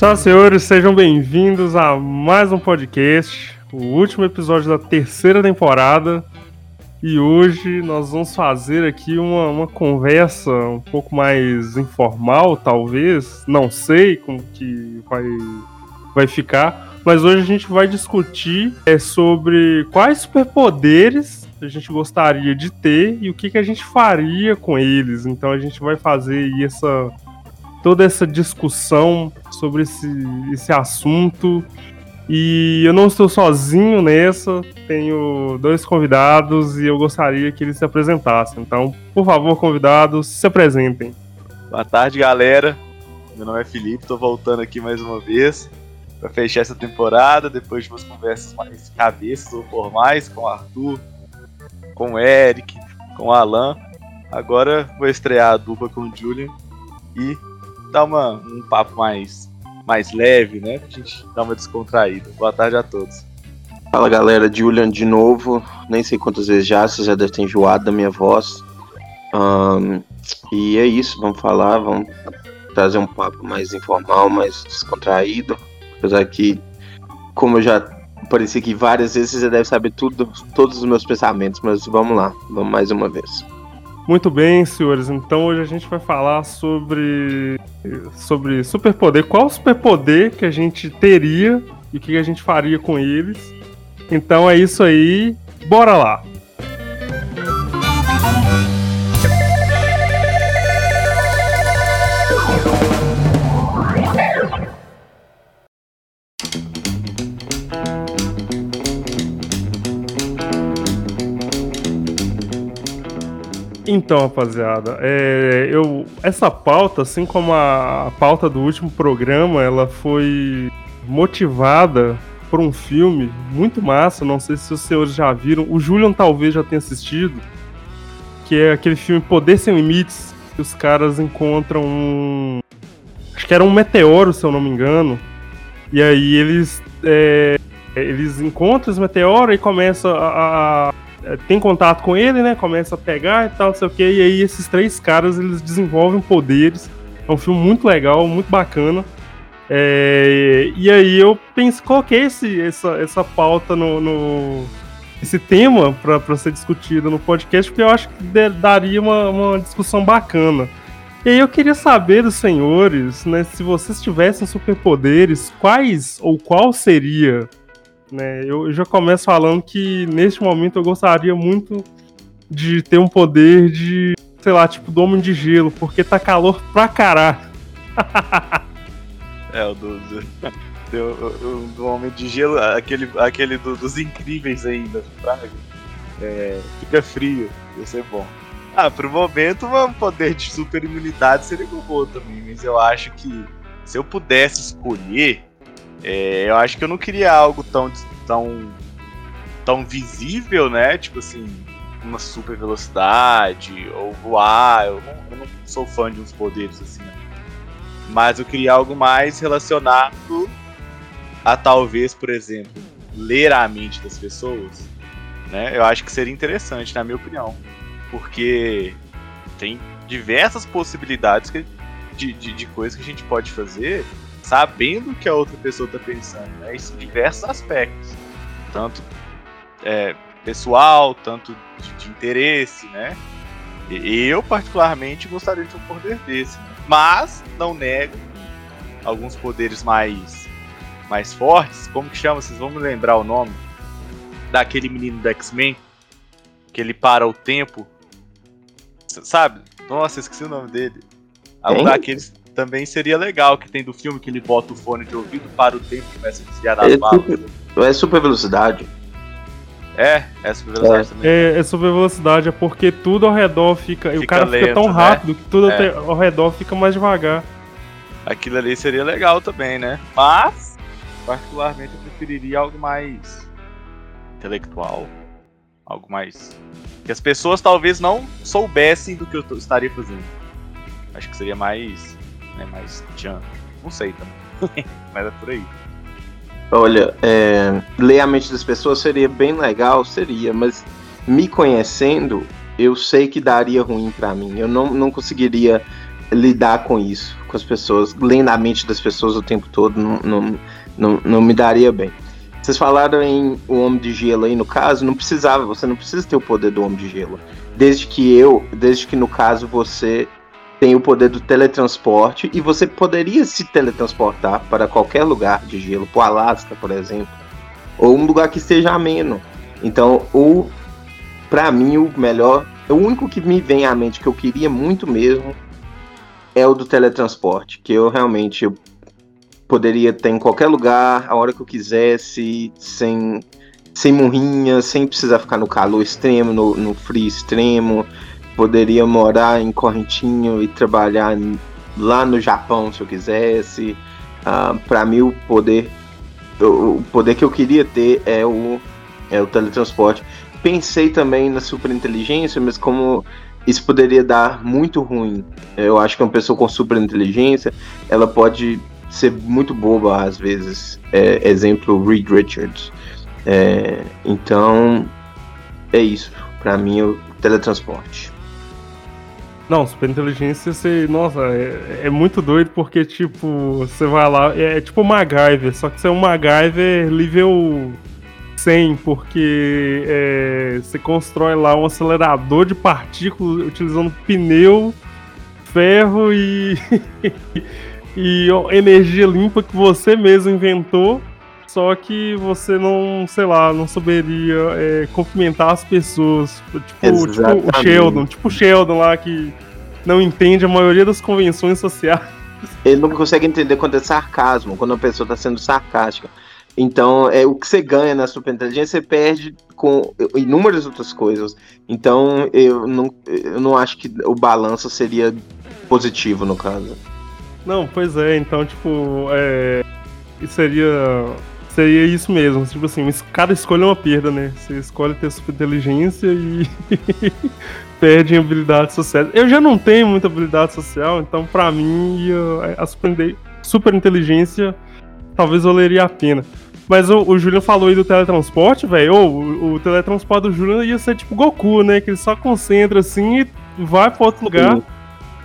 E senhores, sejam bem-vindos a mais um podcast, o último episódio da terceira temporada. E hoje nós vamos fazer aqui uma, uma conversa um pouco mais informal, talvez. Não sei como que vai, vai ficar. Mas hoje a gente vai discutir é, sobre quais superpoderes a gente gostaria de ter e o que, que a gente faria com eles. Então a gente vai fazer essa toda essa discussão sobre esse, esse assunto. E eu não estou sozinho nessa, tenho dois convidados e eu gostaria que eles se apresentassem. Então, por favor, convidados, se apresentem. Boa tarde, galera. Meu nome é Felipe, estou voltando aqui mais uma vez para fechar essa temporada, depois de umas conversas mais cabeças ou formais com o Arthur, com o Eric, com o Alan. Agora vou estrear a dupla com o Julian e dar uma, um papo mais, mais leve, né? Pra gente dar uma descontraída. Boa tarde a todos. Fala galera, Julian de novo. Nem sei quantas vezes já, vocês já devem ter enjoado da minha voz. Um, e é isso, vamos falar, vamos trazer um papo mais informal, mais descontraído. Apesar que, como eu já apareci aqui várias vezes, você deve saber tudo, todos os meus pensamentos, mas vamos lá, vamos mais uma vez. Muito bem, senhores. Então hoje a gente vai falar sobre sobre superpoder. Qual superpoder que a gente teria e o que a gente faria com eles? Então é isso aí. Bora lá. Então, rapaziada, é, eu, essa pauta, assim como a, a pauta do último programa, ela foi motivada por um filme muito massa, não sei se os senhores já viram, o Julian talvez já tenha assistido, que é aquele filme Poder Sem Limites, que os caras encontram um... Acho que era um meteoro, se eu não me engano, e aí eles... É, eles encontram esse meteoro e começam a, a tem contato com ele, né? Começa a pegar e tal, não sei o que. E aí esses três caras eles desenvolvem poderes. É um filme muito legal, muito bacana. É, e aí eu pensei, coloquei esse, essa, essa pauta no, no esse tema para ser discutido no podcast, porque eu acho que daria uma, uma discussão bacana. E aí eu queria saber dos senhores, né, se vocês tivessem superpoderes, quais ou qual seria né? Eu, já começo falando que neste momento eu gostaria muito de ter um poder de, sei lá, tipo do Homem de Gelo, porque tá calor pra caralho. é, o do, do, do, do, Homem de Gelo, aquele, aquele do, dos incríveis ainda, praga. É, fica frio, ia ser bom. Ah, pro momento um poder de super imunidade seria bom também, mas eu acho que se eu pudesse escolher, é, eu acho que eu não queria algo tão, tão, tão visível, né? Tipo assim, uma super velocidade ou voar. Eu não, eu não sou fã de uns poderes assim. Né? Mas eu queria algo mais relacionado a talvez, por exemplo, ler a mente das pessoas. Né? Eu acho que seria interessante, na minha opinião. Porque tem diversas possibilidades que, de, de, de coisas que a gente pode fazer sabendo o que a outra pessoa está pensando, né? Isso em diversos aspectos, tanto é, pessoal, tanto de, de, interesse, né? Eu particularmente gostaria de um poder desse, né? mas não nego alguns poderes mais mais fortes. Como que chama? Vocês vão me lembrar o nome daquele menino do X-Men que ele para o tempo, sabe? Nossa, esqueci o nome dele. Um daqueles também seria legal que tem do filme que ele bota o fone de ouvido para o tempo e começa a desviar das é balas. Super, é super velocidade. É, é super velocidade é. também. É, é super velocidade, é porque tudo ao redor fica. fica o cara lento, fica tão né? rápido que tudo é. ao redor fica mais devagar. Aquilo ali seria legal também, né? Mas, particularmente, eu preferiria algo mais intelectual. Algo mais. Que as pessoas talvez não soubessem do que eu estaria fazendo. Acho que seria mais né? Mais. Não sei também. Mas é por aí. Olha, é, ler a mente das pessoas seria bem legal, seria, mas me conhecendo, eu sei que daria ruim para mim. Eu não, não conseguiria lidar com isso, com as pessoas, lendo a mente das pessoas o tempo todo, não, não, não, não me daria bem. Vocês falaram em o Homem de Gelo aí, no caso, não precisava, você não precisa ter o poder do Homem de Gelo. Desde que eu, desde que no caso você tem o poder do teletransporte e você poderia se teletransportar para qualquer lugar de gelo, para o Alasca, por exemplo, ou um lugar que esteja ameno. Então, o para mim o melhor, o único que me vem à mente que eu queria muito mesmo é o do teletransporte, que eu realmente eu poderia ter em qualquer lugar, a hora que eu quisesse, sem sem morrinha, sem precisar ficar no calor extremo, no, no frio extremo. Poderia morar em Correntinho e trabalhar lá no Japão se eu quisesse. Uh, para mim o poder o poder que eu queria ter é o é o teletransporte. Pensei também na superinteligência, mas como isso poderia dar muito ruim. Eu acho que uma pessoa com superinteligência, ela pode ser muito boba às vezes. É, exemplo, Reed Richards. É, então, é isso. Para mim, o teletransporte. Não, superinteligência, você. Nossa, é, é, muito doido porque, tipo, você vai lá. É, é tipo MacGyver, só que você é um MacGyver nível 100, porque é, você constrói lá um acelerador de partículas utilizando pneu, ferro e. e energia limpa que você mesmo inventou, só que você não, sei lá, não saberia é, cumprimentar as pessoas. Tipo, tipo o Sheldon, tipo o Sheldon lá que não entende a maioria das convenções sociais. Ele não consegue entender quando é sarcasmo, quando a pessoa está sendo sarcástica. Então, é o que você ganha na superinteligência, você perde com inúmeras outras coisas. Então, eu não, eu não acho que o balanço seria positivo no caso. Não, pois é, então, tipo, é. Seria. Seria isso mesmo. Tipo assim, cada escolha é uma perda, né? Você escolhe ter super inteligência e perde em habilidade social. Eu já não tenho muita habilidade social, então pra mim a super, inteligência talvez valeria a pena. Mas o, o Julian falou aí do teletransporte, velho. O, o teletransporte do Julian ia ser tipo Goku, né? Que ele só concentra assim e vai pra outro lugar. Sim.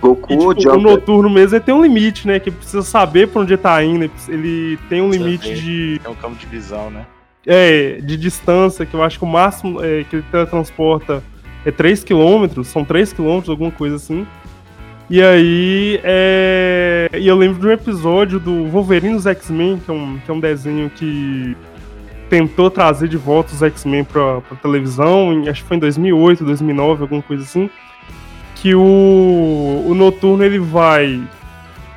Goku, e, tipo, O noturno mesmo tem um limite, né? Que precisa saber pra onde tá indo. Ele tem um limite ver. de. É um campo de visão, né? É, de distância, que eu acho que o máximo é, que ele teletransporta é 3 km, são 3 km, alguma coisa assim. E aí, é... e eu lembro de um episódio do Wolverine dos X-Men, que, é um, que é um desenho que tentou trazer de volta os X-Men pra, pra televisão, acho que foi em 2008, 2009, alguma coisa assim que o, o Noturno ele vai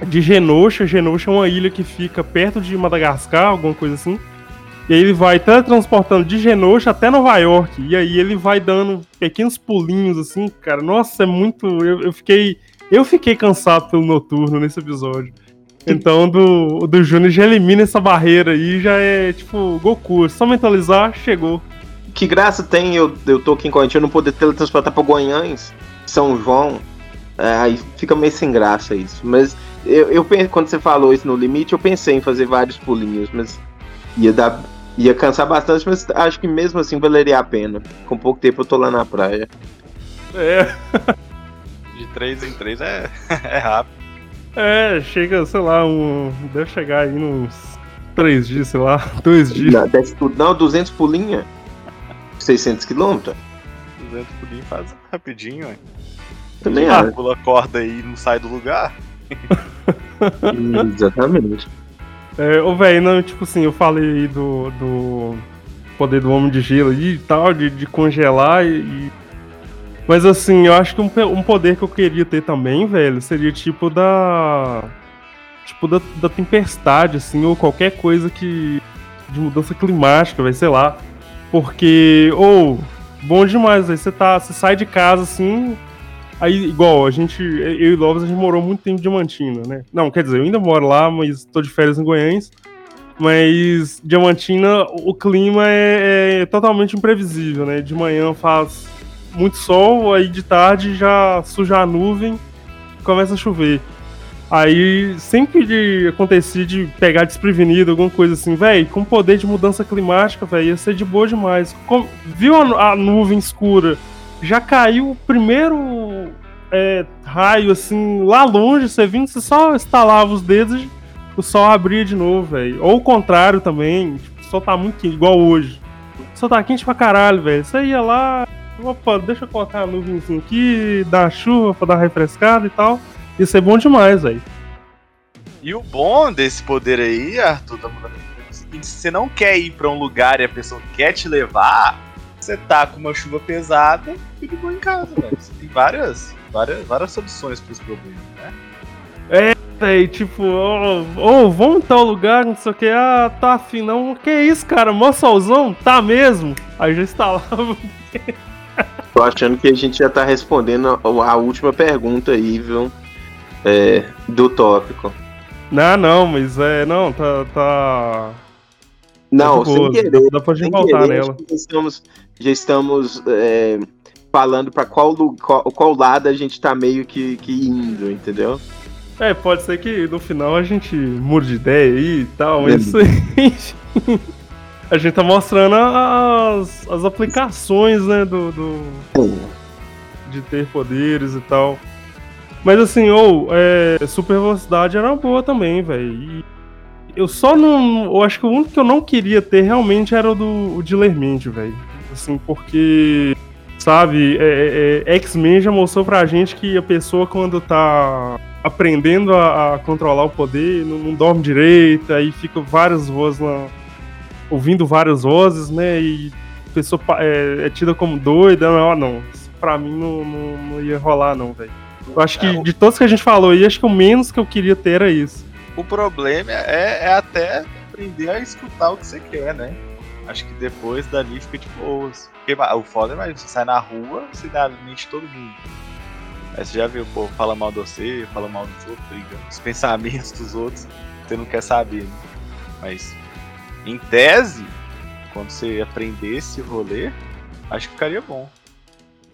de Genosha. Genosha é uma ilha que fica perto de Madagascar, alguma coisa assim. E aí ele vai teletransportando de Genosha até Nova York. E aí ele vai dando pequenos pulinhos, assim, cara. Nossa, é muito. Eu, eu fiquei. Eu fiquei cansado pelo noturno nesse episódio. Então do, do Júnior já elimina essa barreira aí, já é tipo Goku. É só mentalizar, chegou. Que graça tem eu, eu tô aqui em Corinthians, eu não poder teletransportar pra Goiânia. São João, é, aí fica meio sem graça isso. Mas eu, eu quando você falou isso no limite, eu pensei em fazer vários pulinhos, mas ia dar. Ia cansar bastante, mas acho que mesmo assim valeria a pena. Com pouco tempo eu tô lá na praia. É. De 3 em 3 é, é rápido. É, chega, sei lá, um. Deve chegar aí nos 3 dias, sei lá, 2 dias. Não, não 200 pulinha. 600 quilômetros. 200 pulinha faz rapidinho, hein? Também ah, pula a corda e não sai do lugar. Exatamente. É, ô, velho, não, tipo assim, eu falei aí do, do poder do homem de gelo e tal, de, de congelar e, Mas assim, eu acho que um, um poder que eu queria ter também, velho, seria tipo da. Tipo da, da tempestade, assim, ou qualquer coisa que. de mudança climática, vai, sei lá. Porque. Ou. Bom demais, aí você tá. Você sai de casa assim, Aí, igual, a gente, eu e Loves, a gente morou muito tempo em Diamantina, né? Não, quer dizer, eu ainda moro lá, mas tô de férias em Goiânia. Mas Diamantina, o clima é, é, totalmente imprevisível, né? De manhã faz muito sol, aí de tarde já suja a nuvem começa a chover. Aí sempre de acontecia de pegar desprevenido, alguma coisa assim, velho, com poder de mudança climática, velho, ia ser de boa demais. Com, viu a, a nuvem escura? já caiu o primeiro é, raio assim, lá longe, você vindo, você só estalava os dedos e o sol abria de novo, velho. Ou o contrário também, tipo, o sol tá muito quente, igual hoje. O sol tá quente pra caralho, velho. Você ia lá, opa, deixa eu colocar a nuvenzinha aqui, dar chuva pra dar refrescada e tal. Isso é bom demais, velho. E o bom desse poder aí, Arthur, tá mudando se você não quer ir pra um lugar e a pessoa quer te levar, você tá com uma chuva pesada, fica bom em casa, velho. Você tem várias, várias, várias soluções pros problemas, né? É, velho, tipo, ô, oh, oh, vamos em tal lugar, não sei o que, ah, tá afim, não. Que isso, cara, mó solzão? Tá mesmo? Aí já instalava. Tô achando que a gente já tá respondendo a, a última pergunta aí, viu? É, do tópico. Não, não, mas é, não, tá, tá, não, tá sem querer. Dá pra gente voltar querer, nela. Já estamos, já estamos é, falando pra qual, qual, qual, lado a gente tá meio que, que indo, entendeu? É, pode ser que no final a gente mude de ideia aí e tal, mas a gente tá mostrando as, as aplicações, né, do, do de ter poderes e tal. Mas assim, ou, é, super velocidade era boa também, velho eu só não. Eu acho que o único que eu não queria ter realmente era o do o de Lermente, velho. Assim, porque. Sabe, é, é, é, X-Men já mostrou pra gente que a pessoa, quando tá aprendendo a, a controlar o poder, não, não, dorme direito, aí fica várias vozes lá. ouvindo várias vozes, né? E a pessoa é, é tida como doida. Não, não. Pra mim não, não, não ia rolar, não, velho. Eu acho que é, de todos que a gente falou aí, acho que o menos que eu queria ter era isso. O problema é, é até aprender a escutar o que você quer, né? Acho que depois dali fica de boas. Porque o foda é mais você sai na rua, você dá mente todo mundo. Aí você já viu, pô, fala mal de você, fala mal dos outros, briga. Os pensamentos dos outros, você não quer saber, né? Mas, em tese, quando você aprender esse rolê, acho que ficaria bom.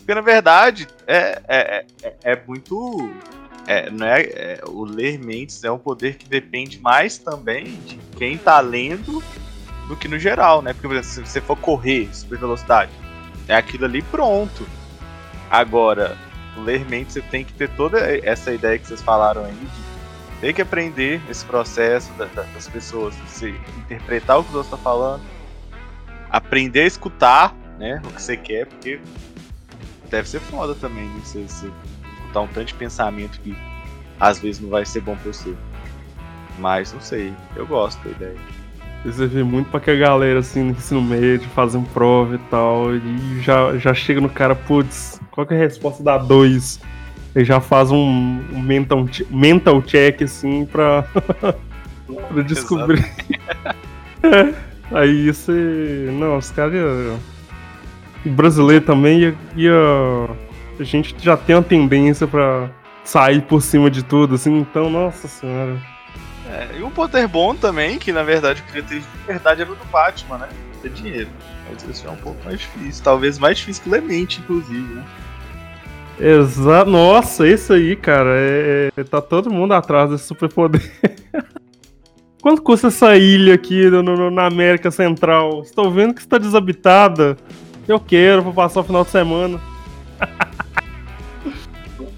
Porque na verdade, é, é, é, é muito é, não é, é, o ler mentes é um poder que depende mais também de quem tá lendo do que no geral, né? Porque, por exemplo, se você for correr super velocidade, é aquilo ali pronto. Agora, ler mentes você tem que ter toda essa ideia que vocês falaram aí de ter que aprender esse processo da, da, das pessoas, você interpretar o que os outros estão tá falando, aprender a escutar, né? O que você quer, porque deve ser foda também, né? Você, você escutar um tanto de pensamento que às vezes não vai ser bom pra você. Mas não sei, eu gosto da ideia. Você vê muito pra que a galera assim no ensino médio fazem prova e tal, e já, já chega no cara, putz, qual que é a resposta da 2? Ele já faz um, um mental, mental check assim pra, pra descobrir. Aí você. Não, os caras. O brasileiro também ia, ia a gente já tem uma tendência para sair por cima de tudo, assim, então, nossa senhora. É, e um poder bom também, que na verdade eu queria ter de verdade era o do Batman, né? Ter dinheiro. Mas isso é um pouco mais difícil. Talvez mais difícil que Lemente, inclusive, né? Exato. Nossa, isso aí, cara. É, é, tá todo mundo atrás desse superpoder. Quanto custa essa ilha aqui no, no, na América Central? Estou vendo que está desabitada. Eu quero, vou passar o final de semana.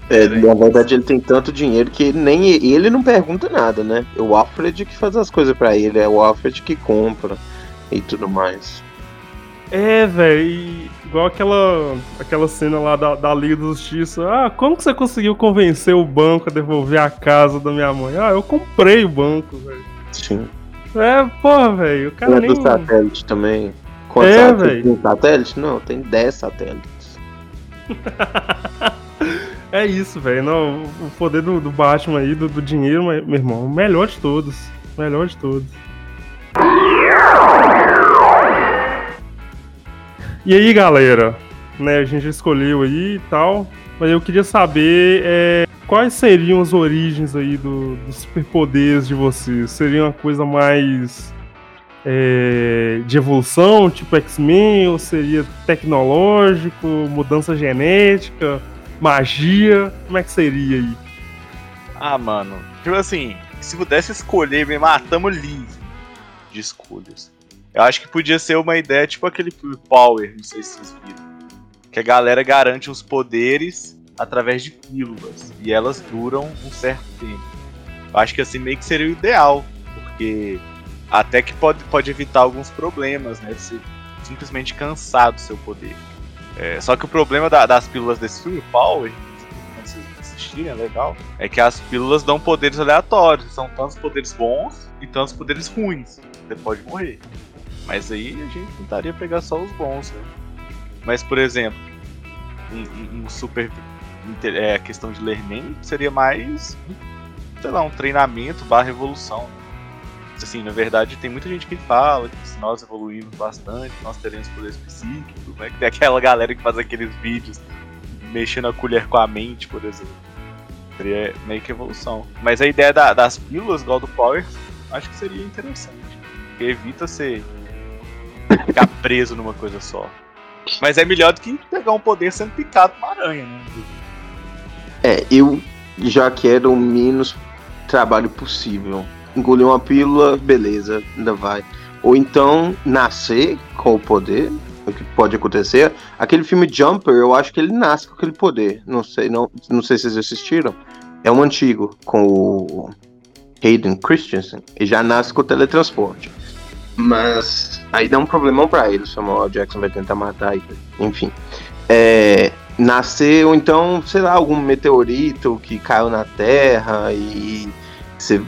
É, na verdade ele tem tanto dinheiro que nem ele não pergunta nada, né? É o Alfred que faz as coisas para ele, é o Alfred que compra e tudo mais. É, velho, igual aquela, aquela cena lá da, da Liga da Justiça. Ah, como que você conseguiu convencer o banco a devolver a casa da minha mãe? Ah, eu comprei o banco, velho. Sim. É, porra, velho, o cara é nem... do satélite também. Quantos é. Tem satélite? Não, tem 10 satélites. É isso, velho. O poder do, do Batman aí, do, do, dinheiro, meu irmão, o melhor de todos. O melhor de todos. E aí, galera? Né, a gente escolheu aí e tal. Mas eu queria saber é, quais seriam as origens aí do, dos superpoderes de vocês. Seria uma coisa mais é, de evolução, tipo X-Men, ou seria tecnológico, mudança genética? magia, como é que seria aí? Ah, mano, tipo assim, se pudesse escolher, me matamos livre de escolhas. Eu acho que podia ser uma ideia tipo aquele Power, não sei se vocês viram. Que a galera garante uns poderes através de pílulas. E elas duram um certo tempo. Eu acho que assim meio que seria o ideal, porque até que pode, pode evitar alguns problemas, né? Ser simplesmente cansar do seu poder. É, só que o problema da, das pílulas desse filme, Power, quando vocês assistirem, é legal, é que as pílulas dão poderes aleatórios. São tantos poderes bons e tantos poderes ruins. Você pode morrer. Mas aí a gente tentaria pegar só os bons, né? Mas, por exemplo, um, um super. É, questão de ler nem seria mais. Sei lá, um treinamento barra evolução. Assim, na verdade, tem muita gente que fala que se nós evoluirmos bastante, nós teremos poderes psíquicos, né? Que tem aquela galera que faz aqueles vídeos mexendo a colher com a mente, por exemplo. Seria meio que evolução. Mas a ideia da, das pílulas, do Power, acho que seria interessante. Porque evita ser ficar preso numa coisa só. Mas é melhor do que pegar um poder sendo picado por aranha, né? É, eu já quero o menos trabalho possível. Engolir uma pílula, beleza, ainda vai. Ou então nascer com o poder, o que pode acontecer. Aquele filme Jumper, eu acho que ele nasce com aquele poder. Não sei, não, não sei se vocês assistiram. É um antigo, com o Hayden Christensen. E já nasce com o teletransporte. Mas aí dá um problemão pra ele. O Samuel Jackson vai tentar matar ele. Enfim. É, nascer, ou então, sei lá, algum meteorito que caiu na Terra e você,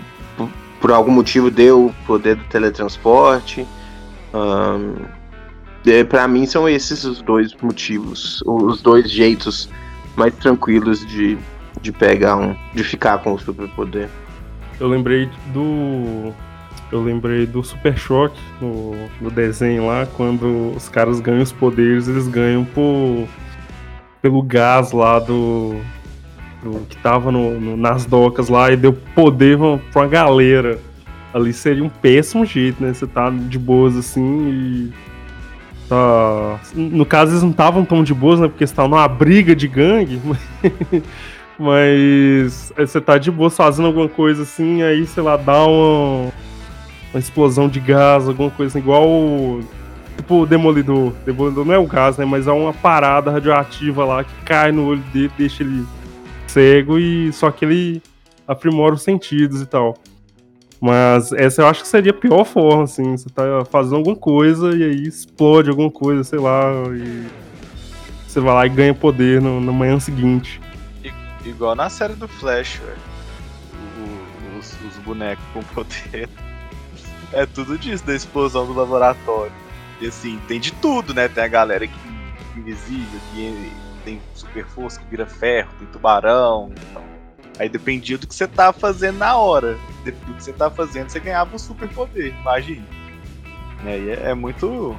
por algum motivo deu o poder do teletransporte. Um, é, para mim são esses os dois motivos, os dois jeitos mais tranquilos de, de pegar um, de ficar com o superpoder. Eu lembrei do eu lembrei do Super Choque no, no desenho lá, quando os caras ganham os poderes, eles ganham por, pelo gás lá do, do que tava no, no, nas docas lá e deu poder pra uma galera. Ali seria um péssimo jeito, né? Você tá de boas assim e. Tá... No caso, eles não estavam tão de boas, né? Porque estavam numa briga de gangue. Mas você tá de boa fazendo alguma coisa assim, aí, sei lá, dá uma uma explosão de gás, alguma coisa assim, igual tipo o Demolidor. Demolidor não é o gás, né? Mas é uma parada radioativa lá que cai no olho dele, deixa ele cego e só que ele aprimora os sentidos e tal. Mas essa eu acho que seria a pior forma, assim. Você tá fazendo alguma coisa e aí explode alguma coisa, sei lá, e você vai lá e ganha poder no, na manhã seguinte. igual na série do Flash. Os, os bonecos com poder é tudo disso, da explosão do laboratório. E assim, tem de tudo, né? Tem a galera que invisível, que tem super força, que vira ferro, tem tubarão. Então. Aí dependia do que você tá fazendo na hora. Do que você tá fazendo, você ganhava um super poder, imagine. E aí é, é muito.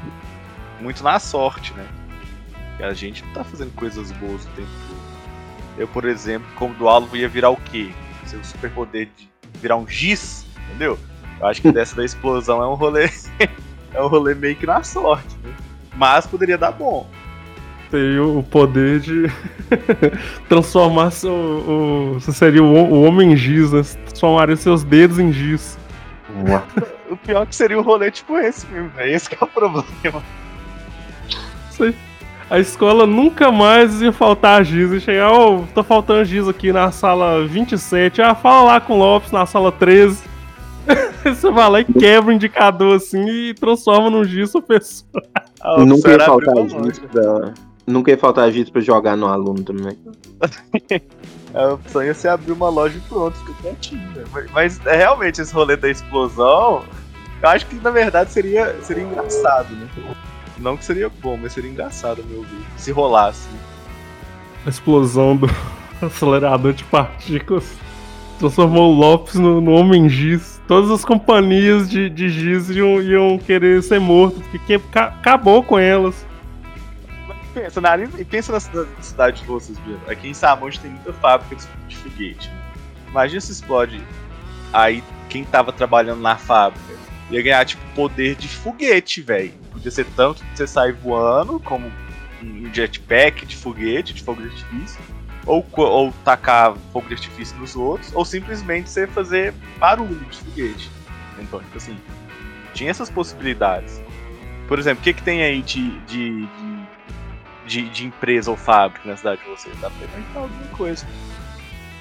Muito na sorte, né? E a gente não tá fazendo coisas boas o tempo todo. Eu, por exemplo, como do alvo ia virar o quê? Seu super poder de virar um giz, entendeu? Eu acho que dessa da explosão é um rolê. é um rolê meio que na sorte, né? Mas poderia dar bom. Tem o poder de transformar seu. O, você seria o, o homem giz, né? Transformaria seus dedos em giz. o pior é que seria um rolê tipo esse mesmo, velho. Esse é o problema. A escola nunca mais ia faltar giz. E chegar, ô, oh, tô faltando giz aqui na sala 27. Ah, fala lá com o Lopes na sala 13. Você vai lá e quebra o indicador assim e transforma num giz a pessoa. Ah, nunca, ia faltar giz pra... nunca ia faltar giz pra jogar no aluno também. a opção ia ser abrir uma loja e pronto, fica quietinho. Né? Mas, mas é, realmente esse rolê da explosão, eu acho que na verdade seria, seria engraçado, né? Não que seria bom, mas seria engraçado, meu ver. Se rolasse. A explosão do acelerador de partículas transformou o Lopes no, no Homem Giz. Todas as companhias de, de Giz iam, iam querer ser mortos, porque acabou com elas. Pensa, na, pensa na cidade de vocês mesmo. Aqui em Samonte tem muita fábrica de foguete. Né? Imagina se explode. Aí quem tava trabalhando na fábrica ia ganhar, tipo, poder de foguete, velho. Podia ser tanto que você sai voando, como um jetpack de foguete, de fogo de artifício ou, ou tacar fogo de artifício nos outros, ou simplesmente você fazer barulho de foguete. Então, tipo assim, tinha essas possibilidades. Por exemplo, o que, que tem aí de, de, de, de, de empresa ou fábrica na cidade de vocês. Dá pra inventar alguma coisa.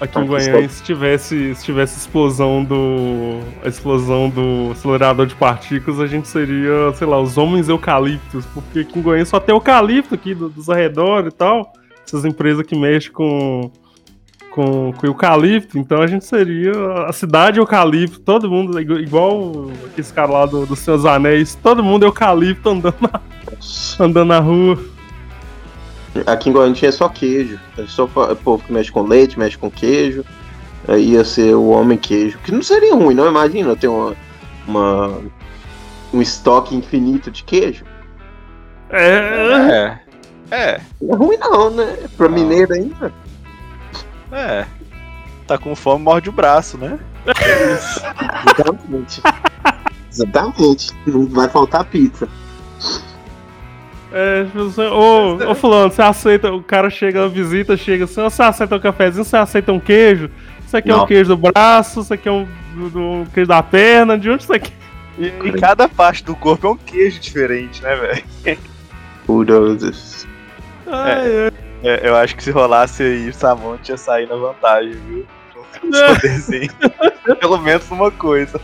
Aqui em Goiânia, se tivesse, se tivesse explosão do. A explosão do acelerador de partículas, a gente seria, sei lá, os homens eucaliptos. Porque aqui em Goiânia só tem eucalipto aqui do, dos arredores e tal. Essas empresas que mexem com, com, com eucalipto. Então a gente seria a cidade eucalipto, todo mundo, igual esse cara lá do, dos seus anéis, todo mundo eucalipto andando na, andando na rua. Aqui em Goiânia tinha só queijo. É só o povo que mexe com leite, mexe com queijo. Aí ia ser o homem queijo. Que não seria ruim, não? Imagina ter uma, uma um estoque infinito de queijo. É. É. É. Não é ruim não, né? Pra não. mineiro ainda. É. Tá com fome, morde o braço, né? Exatamente. Exatamente. Não vai faltar pizza. É, tipo assim, ô, ô fulano, você aceita, o cara chega na visita, chega assim, você aceita um cafezinho, você aceita um queijo? Isso aqui Não. é um queijo do braço, isso aqui é um, um queijo da perna, de onde isso aqui? E, e cada parte do corpo é um queijo diferente, né, velho? Deus. É, é, eu acho que se rolasse aí, o Samonte ia sair na vantagem, viu? É. Pelo menos uma coisa.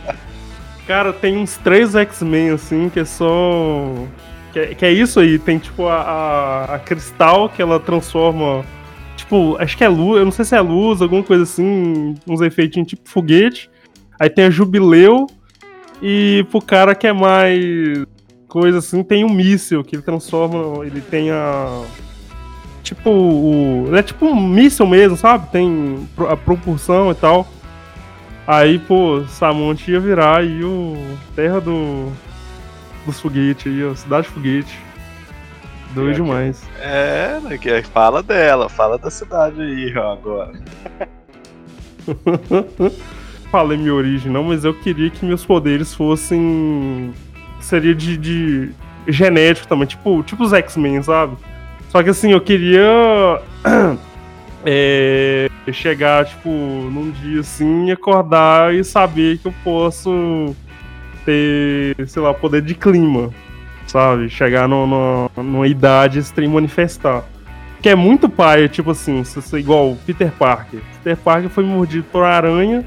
Cara, tem uns três X-Men assim que são que é, que é isso aí, tem tipo a, a, a, cristal que ela transforma. Tipo, acho que é luz, eu não sei se é luz, alguma coisa assim, uns efeitinhos tipo foguete. Aí tem a Jubileu. E pro cara que é mais coisa assim, tem um míssil que ele transforma. Ele tem a. Tipo, o. É tipo um míssil mesmo, sabe? Tem a propulsão e tal. Aí, pô, Samonte ia virar aí o Terra do dos foguetes aí, ó. Cidade Foguete. Doido é, demais. É, né, que fala dela, fala da cidade aí, ó, agora. Falei minha origem, não, mas eu queria que meus poderes fossem. Seria de, de genético também, tipo, tipo os X-Men, sabe? Só que assim, eu queria. é, chegar, tipo, num dia assim, acordar e saber que eu posso ter, sei lá, poder de clima, sabe? Chegar no, no, numa idade extrema manifestar. Que é muito pai, tipo assim, igual Peter Parker. Peter Parker foi mordido por uma aranha,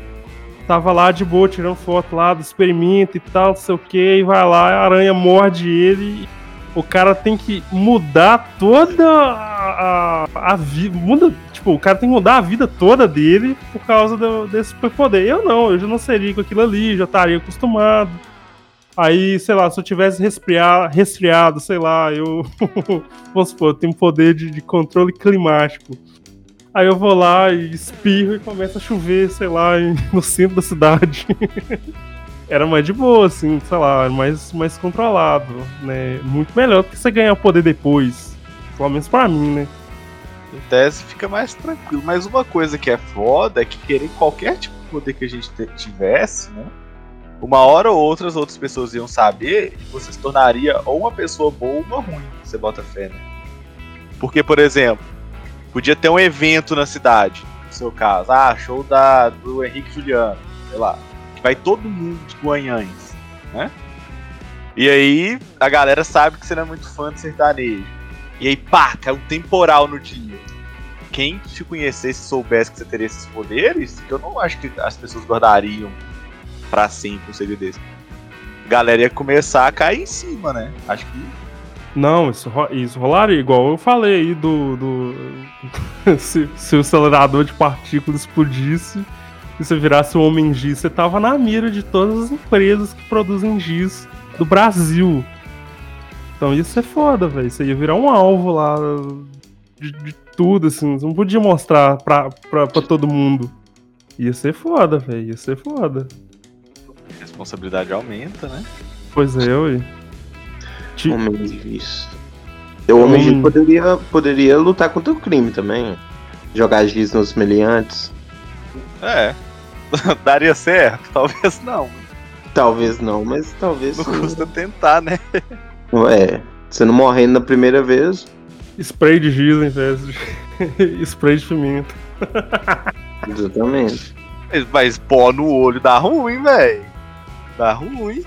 tava lá de boa tirando foto lá do experimento e tal, não sei o que, e vai lá, a aranha morde ele. O cara tem que mudar toda a, a, a vida. Muda, tipo, o cara tem que mudar a vida toda dele por causa do, desse superpoder. Eu não, eu já não seria com aquilo ali, já estaria acostumado. Aí, sei lá, se eu tivesse resfriado, resfriado sei lá, eu. Vamos supor, eu tenho poder de, de, controle climático. Aí eu vou lá e espirro e começa a chover, sei lá, no centro da cidade. Era mais de boa, assim, sei lá, mais, mais controlado, né? Muito melhor do que você ganhar poder depois. Pelo menos pra mim, né? Em tese fica mais tranquilo. Mas uma coisa que é foda é que querer qualquer tipo de poder que a gente tivesse, né? uma hora ou outra as outras pessoas iam saber e você se tornaria ou uma pessoa boa ou uma ruim, você bota fé, né? Porque, por exemplo, podia ter um evento na cidade, no seu caso, ah, show da, do Henrique Juliano, sei lá, que vai todo mundo de Guanhães, né? E aí a galera sabe que você não é muito fã de sertanejo. E aí, pá, cai um temporal no dia. Quem te conhecesse soubesse que você teria esses poderes, eu não acho que as pessoas guardariam pra sempre um segredo desse. A galera ia começar a cair em cima, né? Acho que. Não, isso, isso rolaria, igual eu falei aí do. do se, se, o acelerador de partículas explodisse e você virasse um homem giz, você tava na mira de todas as empresas que produzem giz do Brasil. Então isso é foda, velho. Você ia virar um alvo lá de, de tudo, assim. Você não podia mostrar pra, pra, pra todo mundo. Ia ser foda, velho. Ia ser foda responsabilidade aumenta, né? Pois é, ui. Te... Homem giz. O Homem poderia, poderia lutar contra o crime também. Jogar giz nos meliantes. É. Daria certo? Talvez não. Talvez não, mas talvez. Não custa tentar, né? Ué, você não morrendo na primeira vez. Spray de giz em vez de spray de pimenta. Exatamente. Mas, mas pó no olho dá ruim, velho. Dá ruim.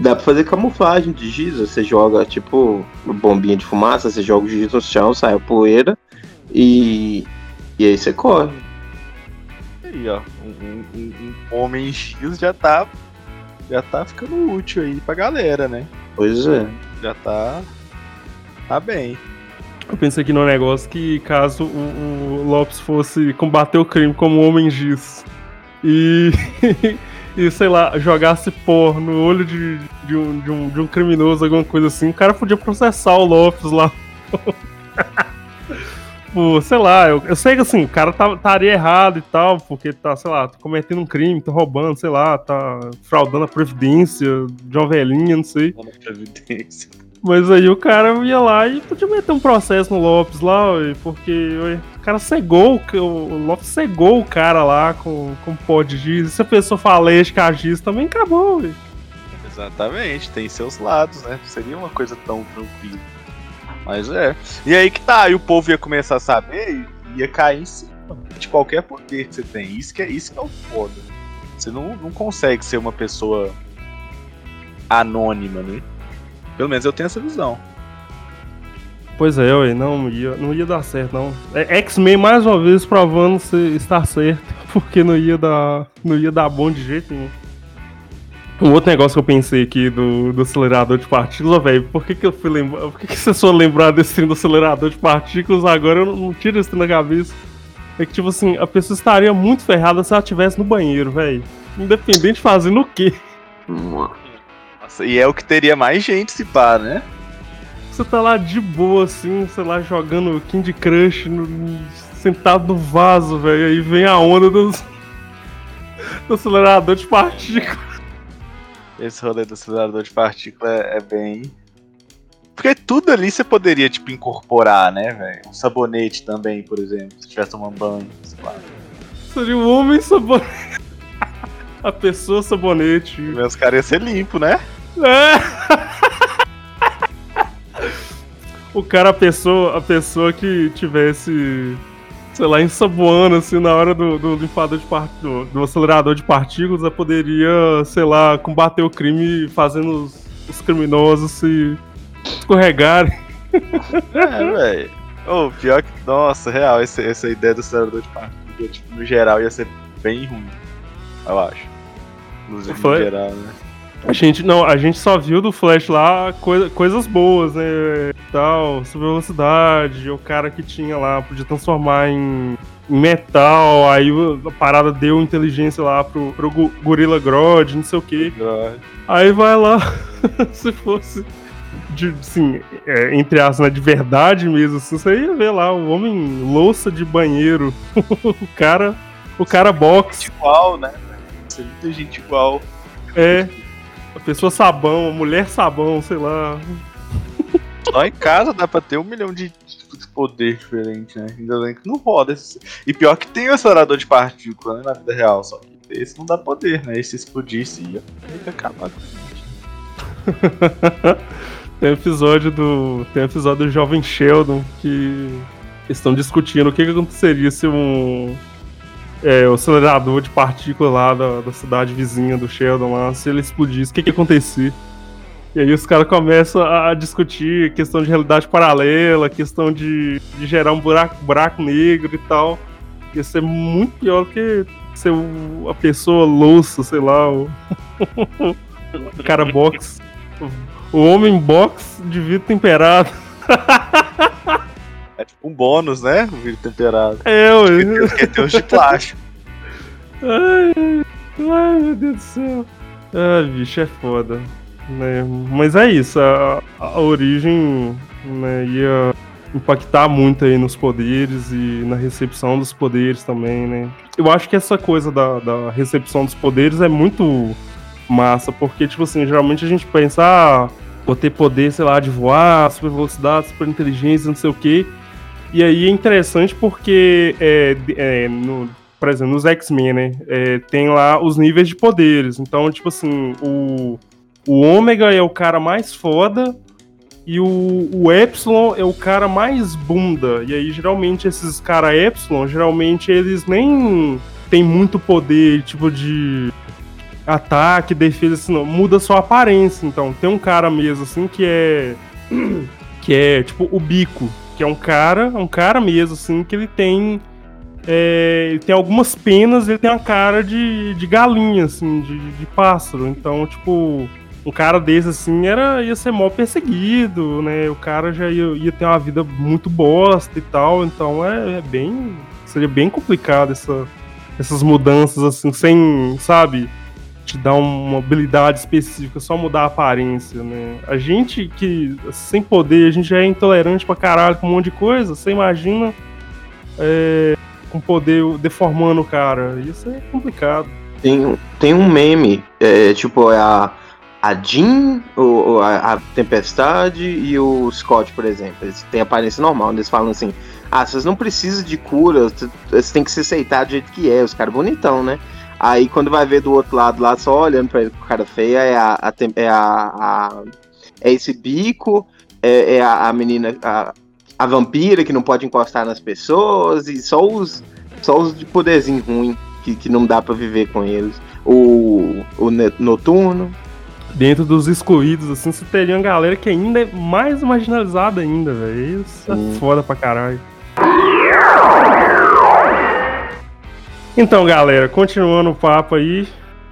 Dá pra fazer camuflagem de giz, você joga tipo bombinha de fumaça, você joga o giz no chão, sai a poeira e, e aí você corre. Aí, ó, um, um, um homem X já tá já tá ficando útil aí pra galera, né? Pois é. Já tá tá bem. Eu pensei aqui no negócio que caso o, o Lopes fosse combater o crime como homem giz e e, sei lá, jogasse pó no olho de, de, um, de, um, de um criminoso, alguma coisa assim, o cara podia processar o Lopes lá. Pô, sei lá, eu, eu, sei que assim, o cara tá, estaria errado e tal, porque tá, sei lá, tá cometendo um crime, tá roubando, sei lá, tá fraudando a previdência de uma velhinha, não sei. Previdência. Mas aí o cara ia lá e podia meter um processo no Lopes lá, porque o cara cegou, o Lopes cegou o cara lá com, com pó de giz. Se a pessoa fala que a giz também acabou. Exatamente, tem seus lados, né? Seria uma coisa tão tranquila. Mas é. E aí que tá, aí o povo ia começar a saber e ia cair em cima de qualquer poder que você tem. Isso que é, isso que é o foda. Você não, não consegue ser uma pessoa anônima, né? Pelo menos eu tenho essa visão. Pois é, ué, não ia, não ia dar certo, não. É, X-Men mais uma vez provando se estar certo, porque não ia dar, não ia dar bom de jeito nenhum. Um outro negócio que eu pensei aqui do, do acelerador de partículas, velho, por que, que eu fui lembrar. Por que, que você só lembrar desse trem do acelerador de partículas agora? Eu não, não tiro isso na cabeça. É que, tipo assim, a pessoa estaria muito ferrada se ela estivesse no banheiro, velho. Independente fazendo o quê. Nossa, e é o que teria mais gente se pá, né? Você tá lá de boa, assim, sei lá, jogando Candy Crush, no, sentado no vaso, velho. Aí vem a onda dos, do acelerador de partículas. Esse rolê do acelerador de partícula é, é bem. Porque tudo ali você poderia, tipo, incorporar, né, velho? Um sabonete também, por exemplo, se tivesse tomando banho, sei lá. Seria um homem sabonete. A pessoa sabonete. Meus caras iam ser limpo, né? É. o cara, a pessoa, a pessoa que tivesse, sei lá, ensaboando assim na hora do, do limpador de part... do, do acelerador de partículas, poderia, sei lá, combater o crime fazendo os, os criminosos se escorregarem. É, velho. Oh, pior que. Nossa, real, esse, essa ideia do acelerador de partículas, tipo, no geral, ia ser bem ruim. Eu acho. Inclusive, Foi? no geral, né? A gente, não, a gente só viu do Flash lá coisa, coisas boas, né? Tal, super velocidade, o cara que tinha lá podia transformar em, em metal, aí a parada deu inteligência lá pro, pro Gorilla Grodd, não sei o que. Aí vai lá, se fosse de, assim, é, entre aspas, né, de verdade mesmo, assim, você ia ver lá o homem louça de banheiro, o cara, o cara box. Igual, né? Muita gente igual. É. Pessoa sabão, mulher sabão, sei lá. Só em casa dá pra ter um milhão de, de poder diferente, né? Ainda bem que não roda. Esse... E pior que tem o acelerador de partícula né, na vida real, só que esse não dá poder, né? Esse explodisse ia, ia acabar com a gente. tem episódio do. Tem episódio do Jovem Sheldon que estão discutindo o que, que aconteceria se um é, o acelerador de partícula lá da, da, cidade vizinha do Sheldon lá, se ele explodisse, o que que ia acontecer? E aí os caras começam a discutir questão de realidade paralela, questão de, de gerar um buraco, buraco negro e tal. Ia ser muito pior do que ser a pessoa louça, sei lá, o, o cara box. O homem box de vidro temperado. É tipo um bônus, né? O vidro temperado. É. Porque tem os de plástico. ai, ai, meu Deus do céu. Ah, bicho, é foda. Né? Mas é isso, a, a origem né, ia impactar muito aí nos poderes e na recepção dos poderes também, né? Eu acho que essa coisa da, da recepção dos poderes é muito massa, porque, tipo assim, geralmente a gente pensa, ah, vou ter poder, sei lá, de voar, super velocidade, super inteligência, não sei o quê. E aí é interessante porque, é, é, no, por exemplo, nos X-Men, né? É, tem lá os níveis de poderes. Então, tipo assim, o, o Ômega é o cara mais foda e o, o Epsilon é o cara mais bunda. E aí, geralmente, esses caras Epsilon, geralmente eles nem tem muito poder, tipo, de ataque, defesa, assim, não. Muda só a aparência. Então, tem um cara mesmo, assim, que é. Que é, tipo, o bico. Que é um cara, um cara mesmo, assim, que ele tem. É, ele tem algumas penas, ele tem uma cara de, de galinha, assim, de, de pássaro. Então, tipo, um cara desse, assim, era, ia ser mal perseguido, né? O cara já ia, ia ter uma vida muito bosta e tal. Então, é, é bem. Seria bem complicado essa, essas mudanças, assim, sem, sabe? Te dar uma habilidade específica, só mudar a aparência, né? A gente que, sem poder, a gente já é intolerante pra caralho com um monte de coisa, você imagina é, com poder deformando o cara. Isso é complicado. Tem, tem um meme, é, tipo, é a, a Jean, o, a, a, Tempestade e o Scott, por exemplo. Eles têm aparência normal, eles falam assim: ah, vocês não precisam de cura, vocês têm que se aceitar do jeito que é. Os caras bonitão, né? Aí quando vai ver do outro lado lá, só olhando pra ele com cara feia, é a, a é a, a, é esse bico, é, é a, a, menina, a, a vampira que não pode encostar nas pessoas, e só os, só os de poderzinho ruim que, que não dá para viver com eles. O, o noturno. Dentro dos excluídos, assim, você teria uma galera que ainda é mais marginalizada ainda, velho. Isso é foda pra caralho. Então, galera, continuando o papo aí,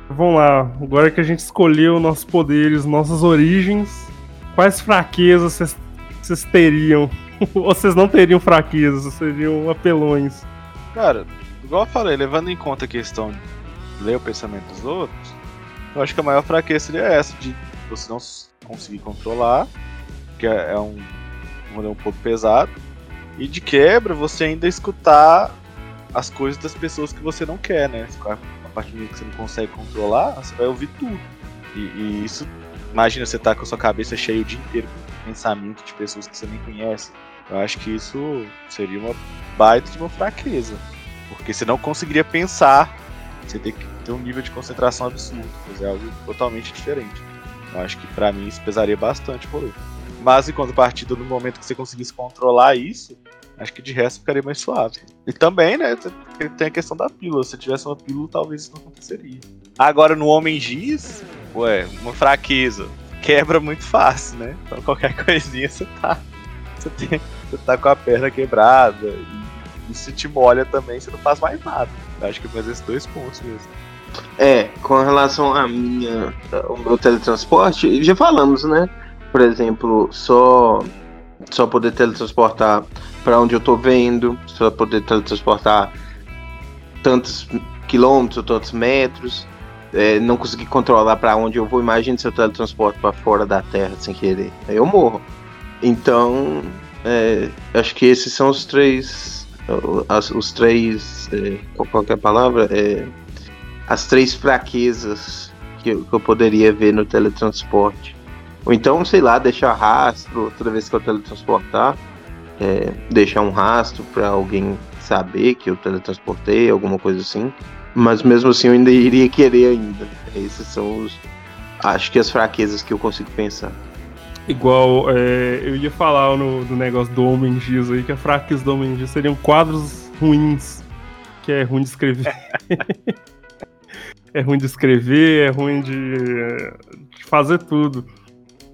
vamos lá. Agora que a gente escolheu nossos poderes, nossas origens, quais fraquezas vocês teriam? Ou vocês não teriam fraquezas, seriam apelões? Cara, igual eu falei, levando em conta a questão de ler o pensamento dos outros, eu acho que a maior fraqueza seria essa, de você não conseguir controlar, que é, é um, um pouco pesado, e de quebra você ainda escutar as coisas das pessoas que você não quer, né? A partir do momento que você não consegue controlar, você vai ouvir tudo. E, e isso, imagina você tá com a sua cabeça cheia o dia inteiro com pensamento de pessoas que você nem conhece. Eu acho que isso seria uma baita de uma fraqueza. Porque você não conseguiria pensar, você tem que ter um nível de concentração absurdo, fazer algo totalmente diferente. Eu acho que para mim isso pesaria bastante por. Mas em contrapartida, no momento que você conseguisse controlar isso, Acho que de resto ficaria mais suave. E também, né, tem a questão da pílula. Se tivesse uma pílula, talvez isso não aconteceria. Agora, no Homem Giz, ué, uma fraqueza. Quebra muito fácil, né? Então qualquer coisinha você tá. Você, tem, você tá com a perna quebrada. E, e se te molha também, você não faz mais nada. Eu acho que mais esses dois pontos mesmo. É, com relação a minha. o meu teletransporte, já falamos, né? Por exemplo, só. Só poder teletransportar para onde eu tô vendo, só poder teletransportar tantos quilômetros ou tantos metros, é, não conseguir controlar para onde eu vou. Imagine se eu teletransporto para fora da Terra sem querer, aí eu morro. Então, é, acho que esses são os três, os, os três, é, qual é palavra? É, as três fraquezas que eu, que eu poderia ver no teletransporte. Ou então, sei lá, deixar rastro toda vez que eu teletransportar é, deixar um rastro para alguém saber que eu teletransportei, alguma coisa assim. Mas mesmo assim eu ainda iria querer ainda. Esses são os. Acho que as fraquezas que eu consigo pensar. Igual, é, eu ia falar no, do negócio do Homem Giz aí, que a fraqueza do Homem Giz seriam quadros ruins. Que é ruim de escrever. é ruim de escrever, é ruim de, de fazer tudo.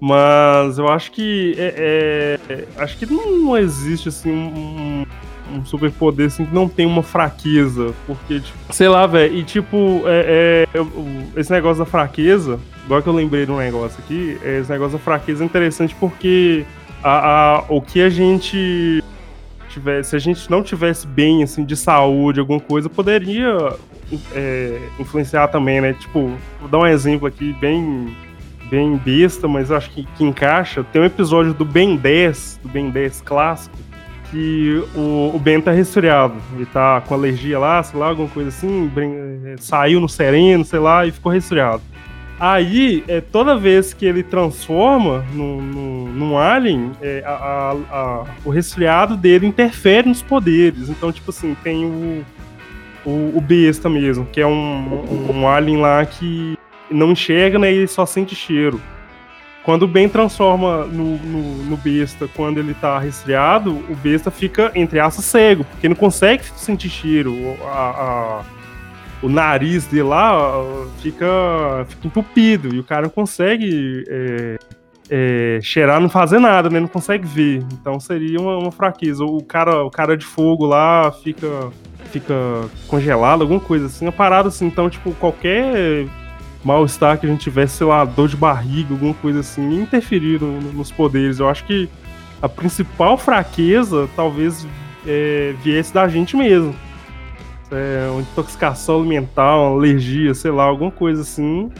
Mas eu acho que é, é, acho que não existe assim um, um superpoder assim que não tem uma fraqueza, porque tipo, sei lá, velho, e tipo é, é, esse negócio da fraqueza, agora que eu lembrei de um negócio aqui, é, esse negócio da fraqueza é interessante porque a, a, o que a gente tivesse, se a gente não tivesse bem assim de saúde, alguma coisa, poderia é, influenciar também, né? Tipo, vou dar um exemplo aqui bem bem besta, mas acho que, que encaixa. Tem um episódio do Ben 10, do Ben 10 clássico, que o, o Ben tá resfriado. Ele tá com alergia lá, sei lá, alguma coisa assim, é, saiu no sereno, sei lá, e ficou resfriado. Aí, é, toda vez que ele transforma no, no, num alien, é, a, a, a, o resfriado dele interfere nos poderes. Então, tipo assim, tem o, o, o besta mesmo, que é um, um, um alien lá que não enxerga, né? E só sente cheiro. Quando o Ben transforma no, no, no, besta, quando ele tá resfriado, o besta fica, entre aspas, cego, porque não consegue sentir cheiro. A, a, o nariz dele lá fica, fica entupido e o cara não consegue é, é, cheirar, não fazer nada, né? Não consegue ver. Então seria uma, uma, fraqueza. O cara, o cara de fogo lá fica, fica congelado, alguma coisa assim. Uma parada assim. Então, tipo, qualquer mal-estar que a gente tivesse, sei lá, dor de barriga, alguma coisa assim, interferir no, nos poderes. Eu acho que a principal fraqueza talvez é, viesse da gente mesmo. É, uma intoxicação alimentar, uma alergia, sei lá, alguma coisa assim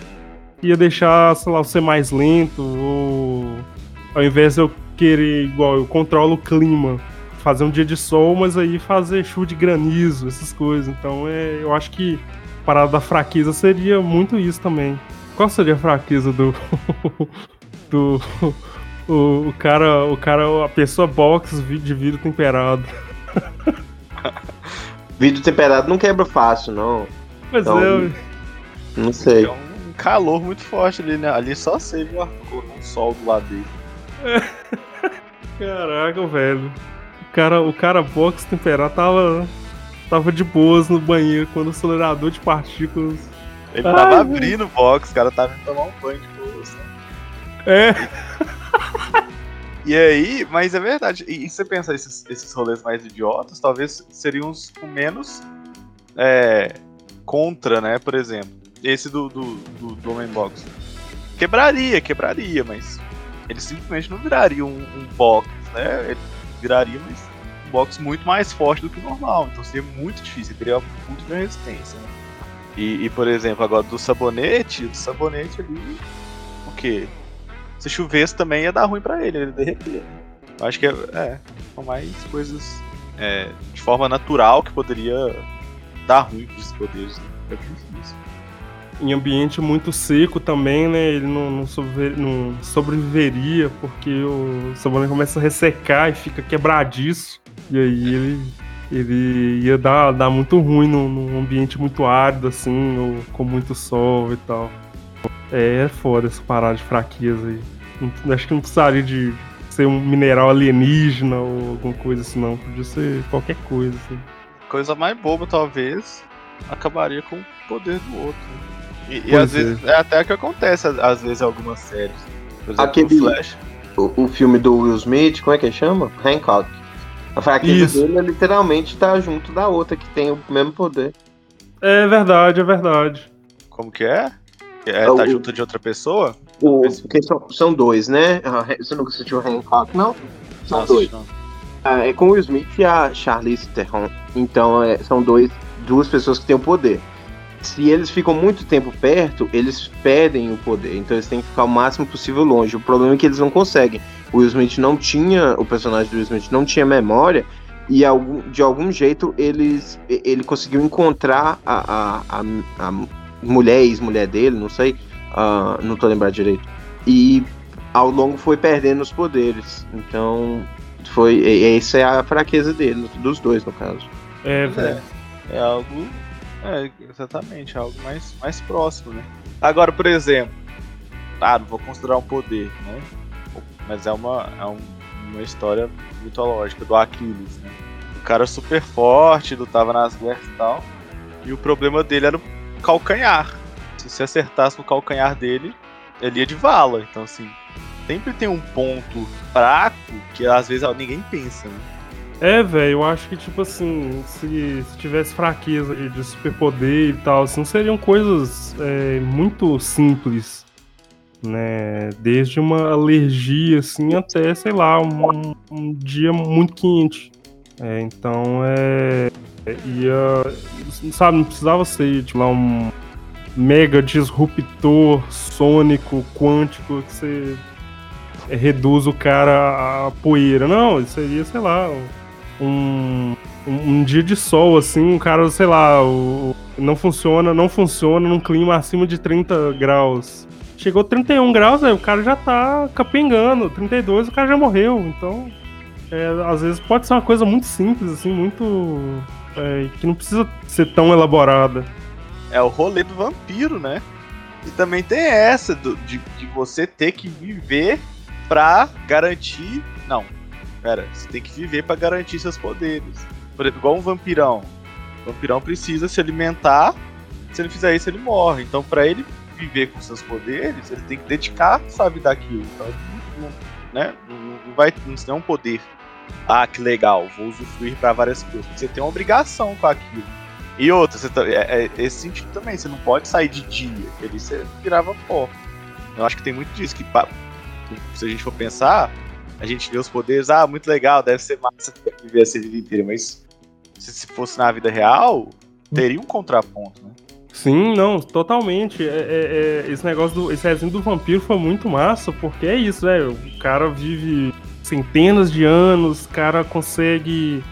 ia deixar, sei lá, você mais lento, ou ao invés de eu querer, igual, eu controlo o clima, fazer um dia de sol, mas aí fazer chuva de granizo, essas coisas. Então é, eu acho que parada da fraqueza seria muito isso também. Qual seria a fraqueza do. do. O, o, cara, o cara, a pessoa box de vidro temperado. vidro temperado não quebra fácil, não. Pois então, é. Não sei. Então, calor muito forte ali, né? Ali só você viu um sol do lado dele. Caraca, velho. O cara, o cara box temperado tava, tava de boas no banheiro quando o acelerador de partículas. Ele Ai, tava abrindo o box, o cara tava indo tomar um banho de boas. Né? É. E aí, mas é verdade. E, e você pensa, esses, esses rolês mais idiotas, talvez seriam os com menos é, contra, né? Por exemplo esse do, do, do, do Homem Box. Quebraria, quebraria, mas ele simplesmente não viraria um, um box, né? Ele viraria mas box muito mais forte do que o normal. Então seria muito difícil, teria muito de resistência. Né? E, e, por exemplo, agora do sabonete, do sabonete ali, o que? Se chovesse também ia dar ruim para ele, ele derreter. Eu acho que é, é são mais coisas é, de forma natural que poderia dar ruim para esses poderes. Né? É difícil em ambiente muito seco também, né? Ele não, não, não sobreviveria porque o sabonete começa a ressecar e fica quebradiço. E aí ele, ele ia dar, dar muito ruim num, num ambiente muito árido, assim, ou com muito sol e tal. É, é foda essa parada de fraqueza aí. Não, acho que não precisaria de ser um mineral alienígena ou alguma coisa assim, não. Podia ser qualquer coisa, assim. Coisa mais boba, talvez, acabaria com o poder do outro. E, e às é. vezes é até o que acontece, às vezes, em algumas séries. Por exemplo, Aquele, Flash. O, o, filme do Will Smith, como é que chama? Hancock. A fraqueza Isso. dele é literalmente estar tá junto da outra que tem o mesmo poder. É verdade, é verdade. Como que é? É, é tá o, junto de outra pessoa? O, porque são, são dois, né? Ah, você nunca assistiu Hancock, não? São Nossa, dois. Não. Ah, é com o Will Smith e a Charlize Theron. Então, é, são dois, duas pessoas que têm o poder se eles ficam muito tempo perto, eles perdem o poder. Então eles têm que ficar o máximo possível longe. O problema é que eles não conseguem. O Will Smith não tinha, o personagem do Will Smith não tinha memória e de algum jeito eles, ele conseguiu encontrar a, a, a, a mulher, ex-mulher dele, não sei, uh, não tô lembrado direito. E ao longo foi perdendo os poderes. Então foi, essa é a fraqueza dele, dos dois no caso. É, velho. É, é algo é, exatamente, algo mais, mais próximo, né? Agora, por exemplo, ah, não vou considerar um poder, né? Mas é uma, é um, uma história mitológica do Aquiles, né? O cara super forte, lutava nas guerras e tal. E o problema dele era o calcanhar. Se você acertasse no calcanhar dele, ele ia de vala. Então, assim, sempre tem um ponto fraco que às vezes ninguém pensa, né? É, velho, eu acho que, tipo assim, se, se tivesse fraqueza de, de superpoder e tal, assim, seriam coisas é, muito simples, né? Desde uma alergia, assim, até, sei lá, um, um dia muito quente. É, então, é. Ia. Sabe, não precisava ser, tipo, lá, um mega disruptor sônico, quântico, que você reduz o cara a poeira. Não, seria, sei lá. Um, um, dia de sol, assim, um cara, sei lá, o, não funciona, não funciona num clima acima de 30 graus. Chegou 31 graus, aí o cara já tá capengando. 32, o cara já morreu. Então, é, às vezes pode ser uma coisa muito simples, assim, muito. É, que não precisa ser tão elaborada. É o rolê do vampiro, né? E também tem essa do, de, de você ter que viver pra garantir. Não, Cara, você tem que viver para garantir seus poderes. Por exemplo, igual um vampirão. O vampirão precisa se alimentar Se ele fizer isso, ele morre. Então, para ele viver com seus poderes, ele tem que dedicar sua vida àquilo. Então, né? não vai não é um poder. Ah, que legal, vou usufruir para várias coisas. Você tem uma obrigação com aquilo. E outra, você tá, é, é, esse sentido também, você não pode sair de dia, ele você virava pó. Eu acho que tem muito disso, que se a gente for pensar, a gente vê os poderes, ah, muito legal, deve ser massa viver essa vida inteira, mas se fosse na vida real, teria um contraponto, né? Sim, não, totalmente. É, é, é, esse negócio do. Esse resenho do vampiro foi muito massa, porque é isso, velho. O cara vive centenas de anos, o cara consegue,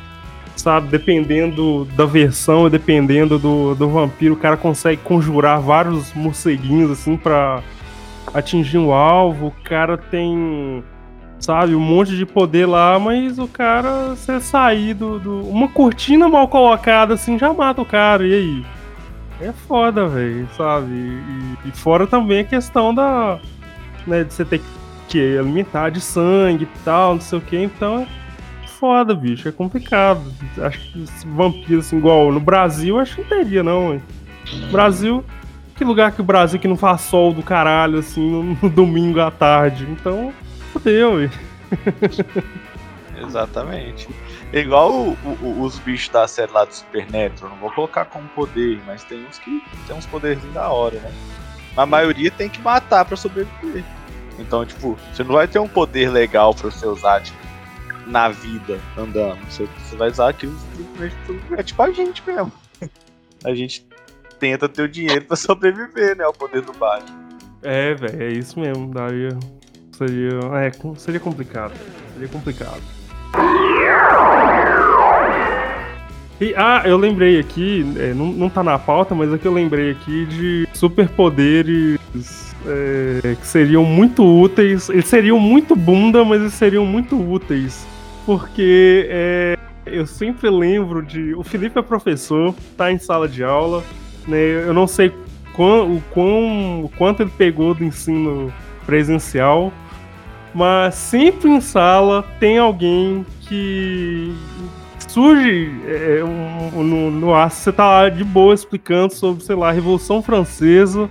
sabe, dependendo da versão, dependendo do, do vampiro, o cara consegue conjurar vários morceguinhos, assim, pra atingir um alvo. O cara tem, sabe, um monte de poder lá, mas o cara, você sair do, do. Uma cortina mal colocada, assim, já mata o cara, e aí? É foda, velho, sabe? E, e, fora também a questão da. Né, de você ter que alimentar de sangue e tal, não sei o que, então é foda, bicho, é complicado. Acho que vampiro, assim, igual no Brasil, acho que não teria, não, Brasil. Que lugar que o Brasil que não faz sol do caralho, assim, no, no domingo à tarde. Então, fodeu, velho. Exatamente. É igual o, o, os bichos da série lá do Supernatural, não vou colocar como poder, mas tem uns que tem uns poderzinhos da hora, né? A maioria tem que matar para sobreviver. Então, tipo, você não vai ter um poder legal para você usar tipo, na vida andando. Você, você vai usar aquilo é tipo a gente mesmo. A gente tenta ter o dinheiro para sobreviver, né? O poder do Batman. É, velho, é isso mesmo. Daí seria, é, seria complicado. Seria complicado. E, ah, eu lembrei aqui, é, não, não tá na pauta, mas aqui eu lembrei aqui de superpoderes é, que seriam muito úteis. Eles seriam muito bunda, mas eles seriam muito úteis. Porque é, eu sempre lembro de. O Felipe é professor, tá em sala de aula, né? Eu não sei quão, o, quão, o quanto ele pegou do ensino presencial, mas sempre em sala tem alguém que surge é, um, no, no ar, você tá lá de boa explicando sobre, sei lá, a Revolução Francesa,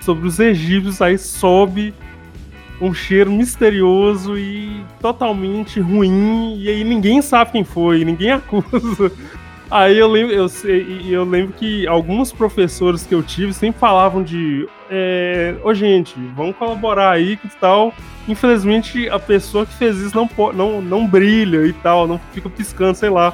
sobre os egípcios, aí sobe um cheiro misterioso e totalmente ruim, e aí ninguém sabe quem foi, ninguém acusa. Aí eu lembro, eu, eu lembro que alguns professores que eu tive sempre falavam de é, ô gente, vamos colaborar aí que tal. Infelizmente a pessoa que fez isso não, não, não brilha e tal, não fica piscando, sei lá.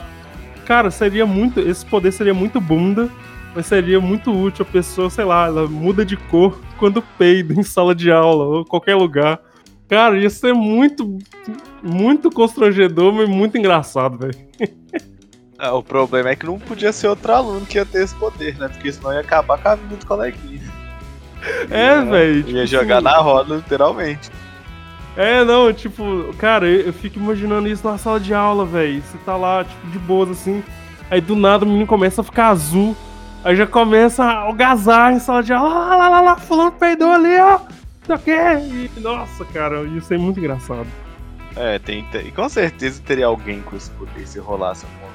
Cara, seria muito. Esse poder seria muito bunda, mas seria muito útil a pessoa, sei lá, ela muda de cor quando peida em sala de aula ou qualquer lugar. Cara, ia ser muito, muito constrangedor, mas muito engraçado, velho. Ah, o problema é que não podia ser outro aluno que ia ter esse poder, né? Porque senão ia acabar com a vida do coleguinha. É, velho. Tipo, ia jogar assim, na roda, literalmente. É, não, tipo, cara, eu, eu fico imaginando isso na sala de aula, velho. Você tá lá, tipo, de boas assim. Aí do nada o menino começa a ficar azul. Aí já começa a algazar em sala de aula. Lá, lá, lá, lá, fulano peidou ali, ó. Não sei E, nossa, cara, isso é muito engraçado. É, tem, tem, com certeza teria alguém com esse poder se rolasse um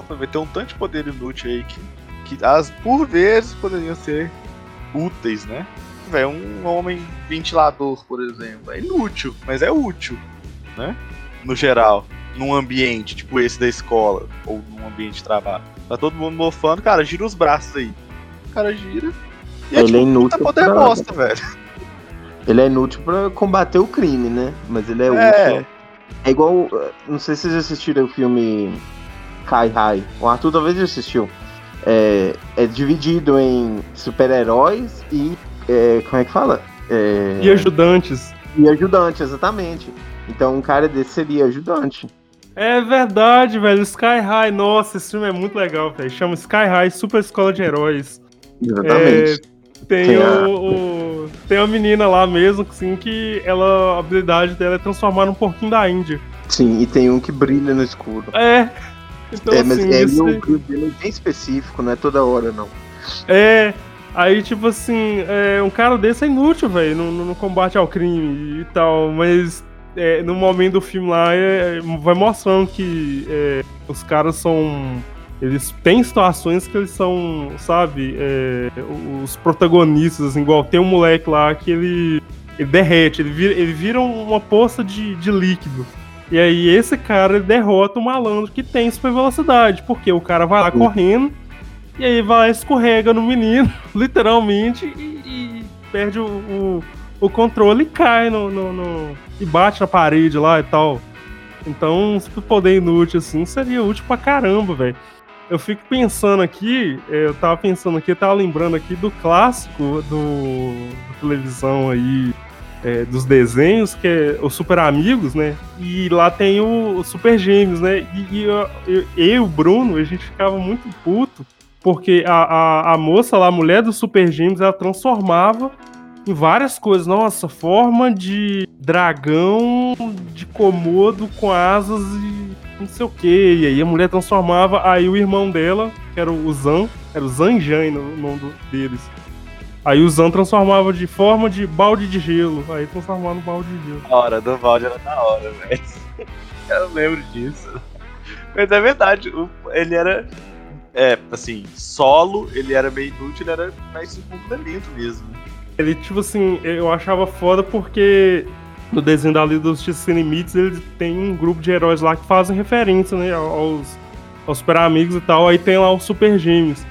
ver, tem um tanto de poder inútil aí que, que as, por vezes poderiam ser úteis, né? Véio, um homem ventilador, por exemplo, é inútil, mas é útil, né? No geral, num ambiente tipo esse da escola, ou num ambiente de trabalho. Tá todo mundo mofando, cara, gira os braços aí. O cara gira. E é, ele é, tipo, é inútil. poder pra... bosta, velho. Ele é inútil pra combater o crime, né? Mas ele é, é. útil. É igual. Não sei se vocês assistiram o filme Kai High. O Arthur talvez já assistiu. É, é dividido em super-heróis e. É, como é que fala? É... E ajudantes. E ajudantes, exatamente. Então um cara desse seria ajudante. É verdade, velho. Sky High, nossa, esse filme é muito legal, velho. Chama Sky High Super Escola de Heróis. Exatamente. É, tem, tem, o, o, tem uma menina lá mesmo, assim, que ela, a habilidade dela é transformar num porquinho da Índia. Sim, e tem um que brilha no escuro. É, então, é, mas assim, é isso... um bem específico, não é toda hora, não. É, aí tipo assim, é, um cara desse é inútil, velho, no, no, combate ao crime e tal, mas é, no momento do filme lá é, vai mostrando que é, os caras são Eles têm situações que eles são, sabe, é, os protagonistas, assim, igual tem um moleque lá que ele, ele derrete, ele vira, ele vira uma poça de, de líquido. E aí esse cara derrota o malandro que tem super velocidade, porque o cara vai lá uhum. correndo e aí vai escorrega no menino, literalmente, e, e perde o, o, o, controle e cai no, no, no, e bate na parede lá e tal. Então, se poder inútil assim, seria útil pra caramba, velho. Eu fico pensando aqui, é, eu tava pensando aqui, eu tava lembrando aqui do clássico do, da televisão aí, é, dos desenhos, que é os Super Amigos, né? E lá tem o, o Super Gêmeos, né? E, e eu, e o Bruno, a gente ficava muito puto, porque a, a, a moça lá, a mulher dos Super Gêmeos, ela transformava em várias coisas. Nossa, forma de dragão de comodo com asas e não sei o que. E aí a mulher transformava. Aí o irmão dela, que era o Zan, era o Zanjan no nome deles. Aí o Zan transformava de forma de balde de gelo. Aí transformava no balde de gelo. A hora do balde era da hora, velho. Eu lembro disso. Mas é verdade, ele era. É, assim, solo, ele era meio inútil, ele era mais segundo elemento mesmo. Ele, tipo assim, eu achava foda porque no desenho da Liga dos Justiça Limites ele tem um grupo de heróis lá que fazem referência, né, aos, aos super amigos e tal. Aí tem lá os Super Gêmeos.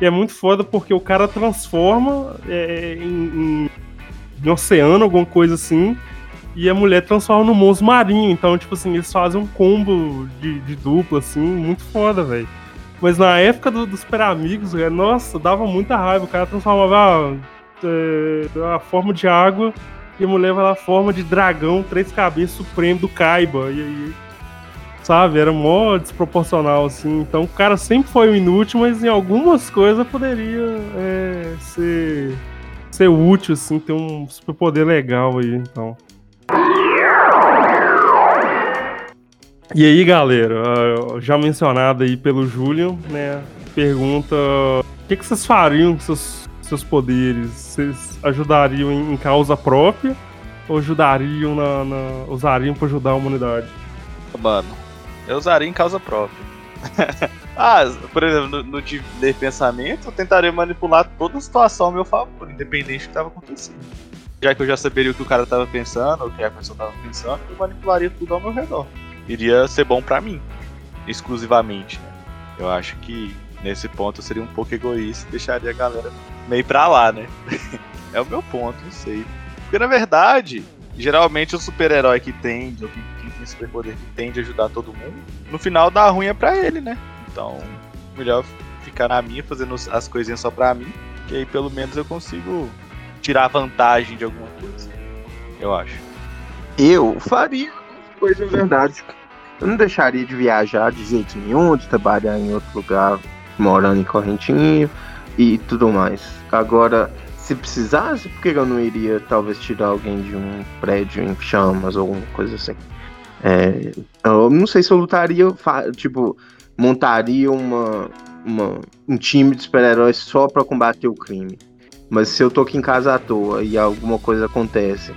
E é muito foda porque o cara transforma é, em, em, oceano, alguma coisa assim, e a mulher transforma no monstro marinho. Então, tipo assim, eles fazem um combo de, de dupla, assim, muito foda, velho. Mas na época dos do Super Amigos, véio, nossa, dava muita raiva. O cara transformava é, a forma de água e a mulher vai lá forma de dragão, três cabeças supremo do Kaiba. E aí, sabe, era mó desproporcional, assim. Então o cara sempre foi um inútil, mas em algumas coisas poderia é, ser, ser útil, assim, ter um superpoder legal aí, então. E aí, galera, já mencionado aí pelo Julian, né? Pergunta: o que, que vocês fariam com seus seus poderes, vocês ajudariam em, causa própria ou ajudariam na, na usariam para ajudar a humanidade? Mano, eu usaria em causa própria. ah, por exemplo, no, no de pensamento, eu tentaria manipular toda a situação ao meu favor, independente do que estava acontecendo. Já que eu já saberia o que o cara estava pensando, o que a pessoa estava pensando, eu manipularia tudo ao meu redor. Iria ser bom para mim, exclusivamente. Né? Eu acho que nesse ponto eu seria um pouco egoísta e deixaria a galera meio pra lá, né? é o meu ponto, não sei. Porque na verdade, geralmente o super-herói que tende, ou quem tem superpoder que tende a ajudar todo mundo, no final dá ruim é pra ele, né? Então, melhor ficar na minha, fazendo as coisinhas só pra mim, que aí pelo menos eu consigo tirar vantagem de alguma coisa. Eu acho. Eu faria coisa verdade. Eu não deixaria de viajar de jeito nenhum, de trabalhar em outro lugar, morando em Correntinho e tudo mais. Agora, se precisasse, por que eu não iria talvez tirar alguém de um prédio em chamas ou alguma coisa assim? É, eu não sei se eu lutaria, tipo, montaria uma, uma um time de super-heróis só para combater o crime. Mas se eu tô aqui em casa à toa e alguma coisa acontece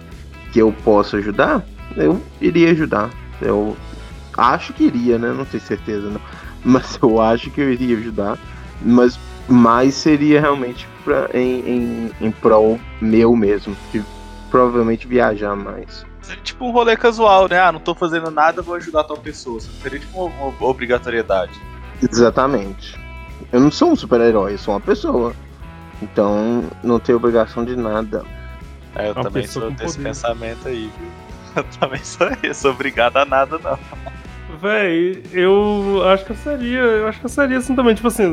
que eu possa ajudar, eu iria ajudar. Eu acho que iria, né? Não tenho certeza, não. Mas eu acho que eu iria ajudar. Mas mas seria realmente pra, em, em, em prol meu mesmo, de provavelmente viajar mais. Seria tipo um rolê casual, né? Ah, não tô fazendo nada, vou ajudar tal pessoa. Seria tipo uma, uma obrigatoriedade. Exatamente. Eu não sou um super-herói, eu sou uma pessoa. Então não tenho obrigação de nada. É, eu uma também sou desse poder. pensamento aí, viu? Eu também sou, eu sou obrigado a nada, não. Véi, eu acho que eu seria. Eu acho que eu seria assim também, tipo assim,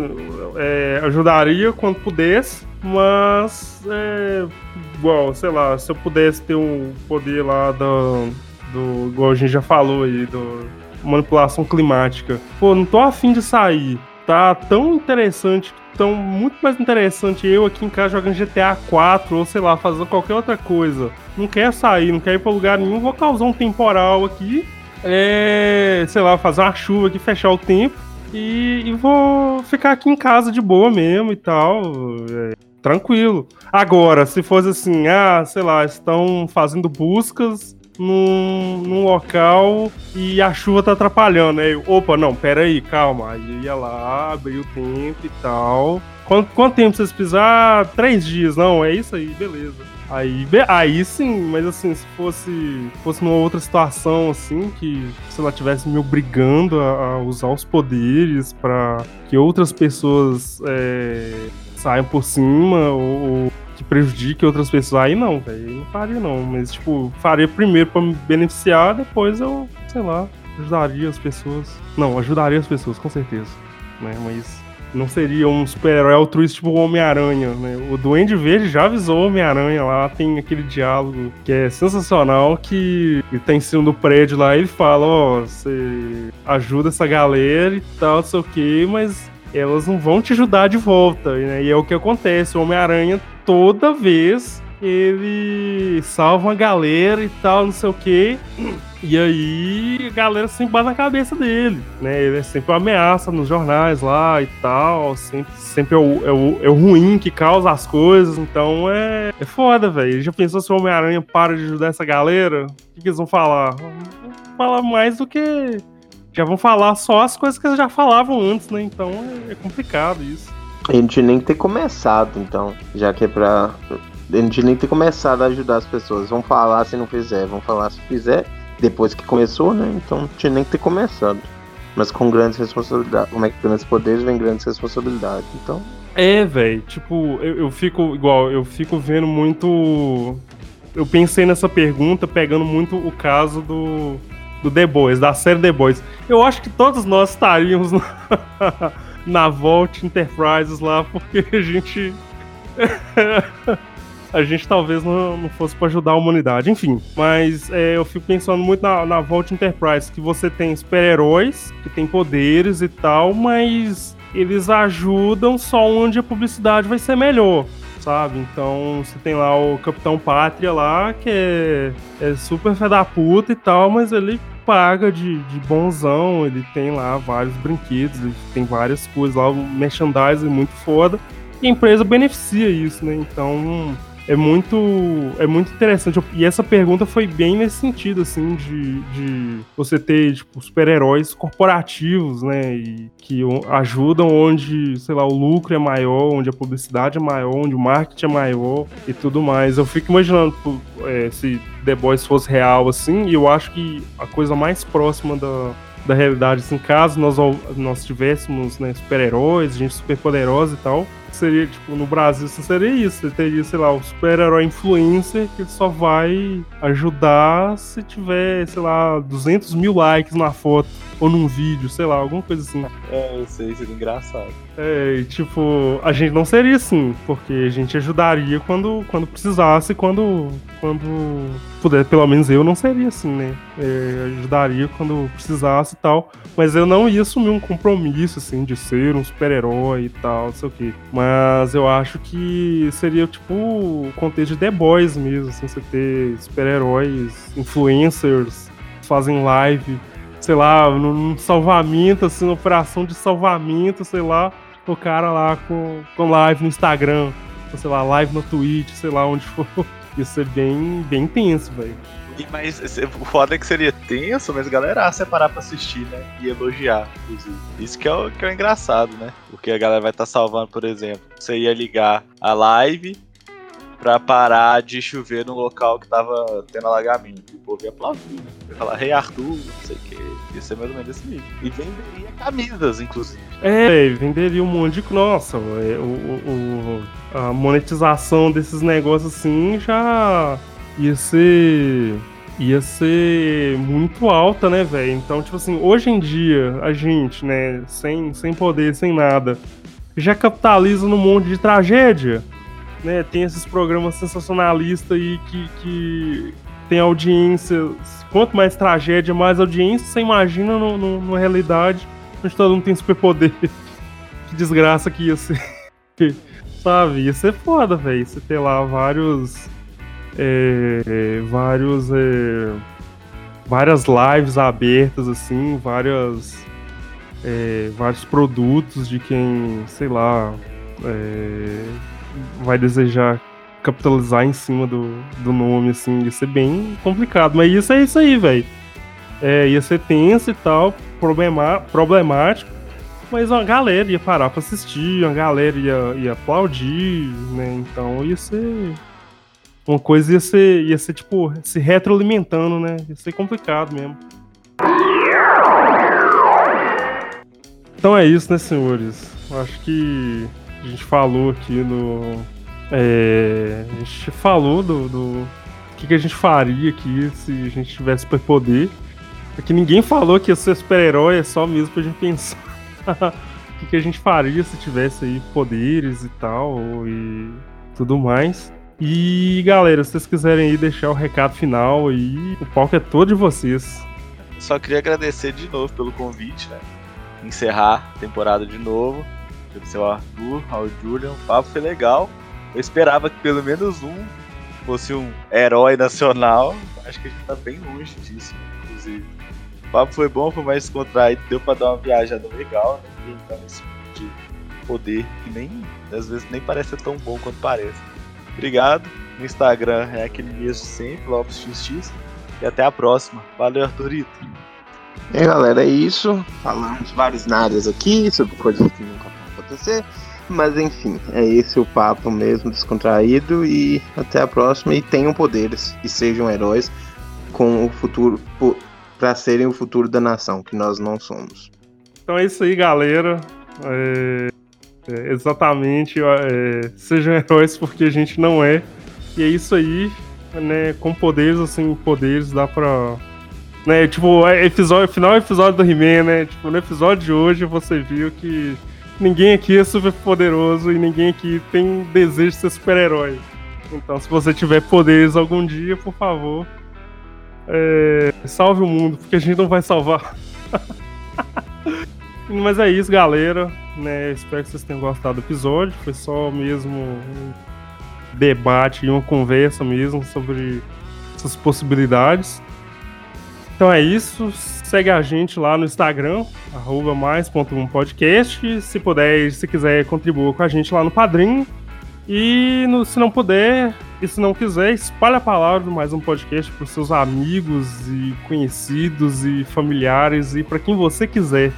é, ajudaria quando pudesse, mas é, igual, sei lá, se eu pudesse ter um poder lá do, do. Igual a gente já falou aí, do manipulação climática. Pô, não tô afim de sair. Tá tão interessante, tão muito mais interessante eu aqui em casa jogando GTA 4 ou sei lá, fazendo qualquer outra coisa. Não quer sair, não quer ir pra lugar nenhum, vou causar um temporal aqui é, sei lá, fazer uma chuva aqui, fechar o tempo e, e vou ficar aqui em casa de boa mesmo e tal. É, tranquilo. Agora, se fosse assim, ah, sei lá, estão fazendo buscas num, num local e a chuva tá atrapalhando. Aí, opa, não, pera aí, calma. Aí eu ia lá, abri o tempo e tal. Quanto, quanto tempo vocês precisam? Ah, três dias, não, é isso aí, beleza. Aí, aí sim, mas assim, se fosse, fosse numa outra situação, assim, que se ela tivesse me obrigando a, a usar os poderes para que outras pessoas é, saiam por cima ou, ou que prejudique outras pessoas, aí não, velho, não faria não, mas tipo, faria primeiro para me beneficiar, depois eu, sei lá, ajudaria as pessoas. Não, ajudaria as pessoas, com certeza, né, mas não seria um super-herói altruísta tipo o Homem-Aranha, né? O Duende Verde já avisou o Homem-Aranha lá, tem aquele diálogo que é sensacional, que ele tá em cima do prédio lá e ele fala, ó, oh, você ajuda essa galera e tal, não sei o que, mas elas não vão te ajudar de volta, né? E é o que acontece, o Homem-Aranha toda vez ele salva uma galera e tal, não sei o que. E aí a galera sempre bate na cabeça dele, né? Ele é sempre uma ameaça nos jornais lá e tal. Sempre, sempre é, o, é, o, é o ruim que causa as coisas. Então é, é foda, velho. Já pensou se o Homem-Aranha para de ajudar essa galera? O que, que eles vão falar? Falar mais do que. Já vão falar só as coisas que eles já falavam antes, né? Então é, é complicado isso. A gente nem ter começado, então, já que é pra a gente nem ter começado a ajudar as pessoas. Vão falar se não fizer, vão falar se fizer, depois que começou, né? Então não tinha nem que ter começado. Mas com grandes responsabilidades. Como é que grandes poderes vem grandes responsabilidades. Então. É, velho. Tipo, eu, eu fico igual, eu fico vendo muito. Eu pensei nessa pergunta pegando muito o caso do, do The Boys, da série The Boys. Eu acho que todos nós estaríamos na, na Vault Enterprises lá, porque a gente a gente talvez não, não fosse para ajudar a humanidade. Enfim, mas é, eu fico pensando muito na, na Vault Enterprise, que você tem super-heróis que têm poderes e tal, mas eles ajudam só onde a publicidade vai ser melhor. Sabe? Então você tem lá o Capitão Pátria lá, que é, é super fé da puta e tal, mas ele paga de, de bonzão, ele tem lá vários brinquedos, ele tem várias coisas lá, um merchandising muito foda. E a empresa beneficia isso, né? Então é muito é muito interessante. E essa pergunta foi bem nesse sentido, assim, de, de você ter, tipo, super-heróis corporativos, né? E que ajudam onde, sei lá, o lucro é maior, onde a publicidade é maior, onde o marketing é maior e tudo mais. Eu fico imaginando é, se The Boys fosse real, assim, e eu acho que a coisa mais próxima da, da realidade, assim, caso nós, nós tivéssemos né, super-heróis, gente super poderosa e tal, seria, tipo, no Brasil isso seria isso. Você teria, sei lá, o super-herói influencer que só vai ajudar se tiver, sei lá, 200 mil likes na foto ou num vídeo, sei lá, alguma coisa assim. É, eu sei, seria engraçado. É, tipo, a gente não seria assim, porque a gente ajudaria quando, quando precisasse, quando, quando puder, pelo menos eu não seria assim, né? É, ajudaria quando precisasse e tal, mas eu não ia assumir um compromisso, assim, de ser um super-herói e tal, não sei o quê. Mas eu acho que seria, tipo, o contexto de The Boys mesmo, assim, você ter super-heróis, influencers, fazem live sei lá, num salvamento, assim, operação de salvamento, sei lá, o cara lá com, com live no Instagram, ou, sei lá, live no Twitch, sei lá, onde for. Isso é bem, bem tenso, velho. Mas o foda é que seria tenso, mas a galera separar pra assistir, né? E elogiar, inclusive. Isso que é o, que é o engraçado, né? Porque a galera vai estar tá salvando, por exemplo. Você ia ligar a live pra parar de chover no local que tava tendo alagamento. O povo ia aplaudir. Ia falar, rei hey, Arthur, não sei o que. Ia ser mais ou menos desse nível. E venderia camisas, inclusive. É, venderia um monte de. Nossa, é, o, o, a monetização desses negócios assim já ia ser. Ia ser muito alta, né, velho? Então, tipo assim, hoje em dia, a gente, né, sem, sem poder, sem nada, já capitaliza num monte de tragédia né, tem esses programas sensacionalistas aí que, que tem audiência. Quanto mais tragédia, mais audiência, você imagina no, no, na realidade onde todo mundo tem superpoder. que desgraça que ia ser. Sabe? Ia ser foda, velho. Você ter lá vários. É, vários. É, várias lives abertas, assim, várias. É, vários produtos de quem, sei lá. É, vai desejar capitalizar em cima do, do nome, assim, ia ser bem complicado. Mas isso é isso aí, velho. É, ia ser tenso e tal, problemático, mas uma galera ia parar pra assistir, uma galera ia, ia aplaudir, né? Então ia ser. Uma coisa ia ser, ia ser, tipo, se retroalimentando, né? Ia ser complicado mesmo. Então é isso, né, senhores? Acho que a gente falou aqui no. É, a gente falou do, do que, que a gente faria aqui se a gente tivesse superpoder. Porque ninguém falou que ia ser super-herói, é só mesmo pra gente pensar o que, que a gente faria se tivesse aí poderes e tal, e tudo mais. E galera, se vocês quiserem aí deixar o recado final aí, o palco é todo de vocês. Só queria agradecer de novo pelo convite, né? Encerrar a temporada de novo. Agradecer ao Arthur, ao Julian, o papo foi legal. Eu esperava que pelo menos um fosse um herói nacional. Acho que a gente tá bem longe disso, inclusive. O papo foi bom, foi mais descontraído, deu pra dar uma viajada legal, né? Entrar nesse de poder que nem, às vezes, nem parece tão bom quanto parece. Obrigado. No Instagram é aquele mesmo sempre, LopesXX. E até a próxima. Valeu, Arthurito. E aí, galera, é isso. Falamos vários nadas aqui sobre coisas que nunca acontecer. Mas enfim, é esse o papo mesmo, descontraído. E até a próxima. E tenham poderes e sejam heróis com o futuro para serem o futuro da nação, que nós não somos. Então é isso aí, galera. É, é, exatamente. É, sejam heróis porque a gente não é. E é isso aí, né? Com poderes, assim, poderes dá pra. Né, tipo, é episódio, final episódio do He-Man, né? Tipo, no episódio de hoje você viu que ninguém aqui é super poderoso e ninguém aqui tem desejo de ser super-herói. Então, se você tiver poderes algum dia, por favor, é, salve o mundo, porque a gente não vai salvar. Mas é isso, galera. Né? Espero que vocês tenham gostado do episódio. Foi só mesmo um debate e uma conversa mesmo sobre essas possibilidades. Então é isso. Segue a gente lá no Instagram, arroba mais.1podcast. Se puder, se quiser, contribua com a gente lá no Padrim. E no, se não puder, e se não quiser, espalhe a palavra do mais um podcast para os seus amigos e conhecidos e familiares e para quem você quiser.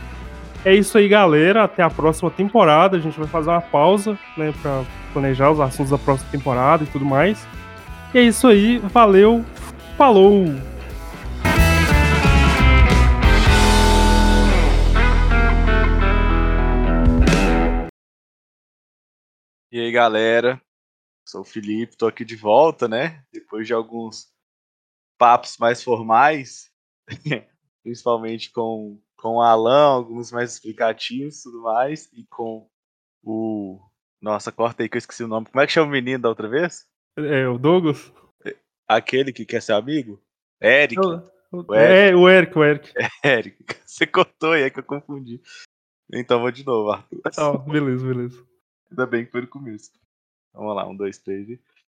É isso aí, galera. Até a próxima temporada. A gente vai fazer uma pausa, né, para planejar os assuntos da próxima temporada e tudo mais. E é isso aí. Valeu. Falou. E aí, galera? Sou o Felipe, tô aqui de volta, né? Depois de alguns papos mais formais, principalmente com, com o Alan, alguns mais explicativos e tudo mais, e com o. Nossa, corta aí que eu esqueci o nome. Como é que chama o menino da outra vez? É, o Douglas? Aquele que quer ser amigo? Eric. O, o Eric. É, o Eric, o Eric. Eric. Você cortou aí, é que eu confundi. Então vou de novo, Arthur. Ah, beleza, beleza. Ainda bem que foi no começo. Vamos lá, um, dois, três e.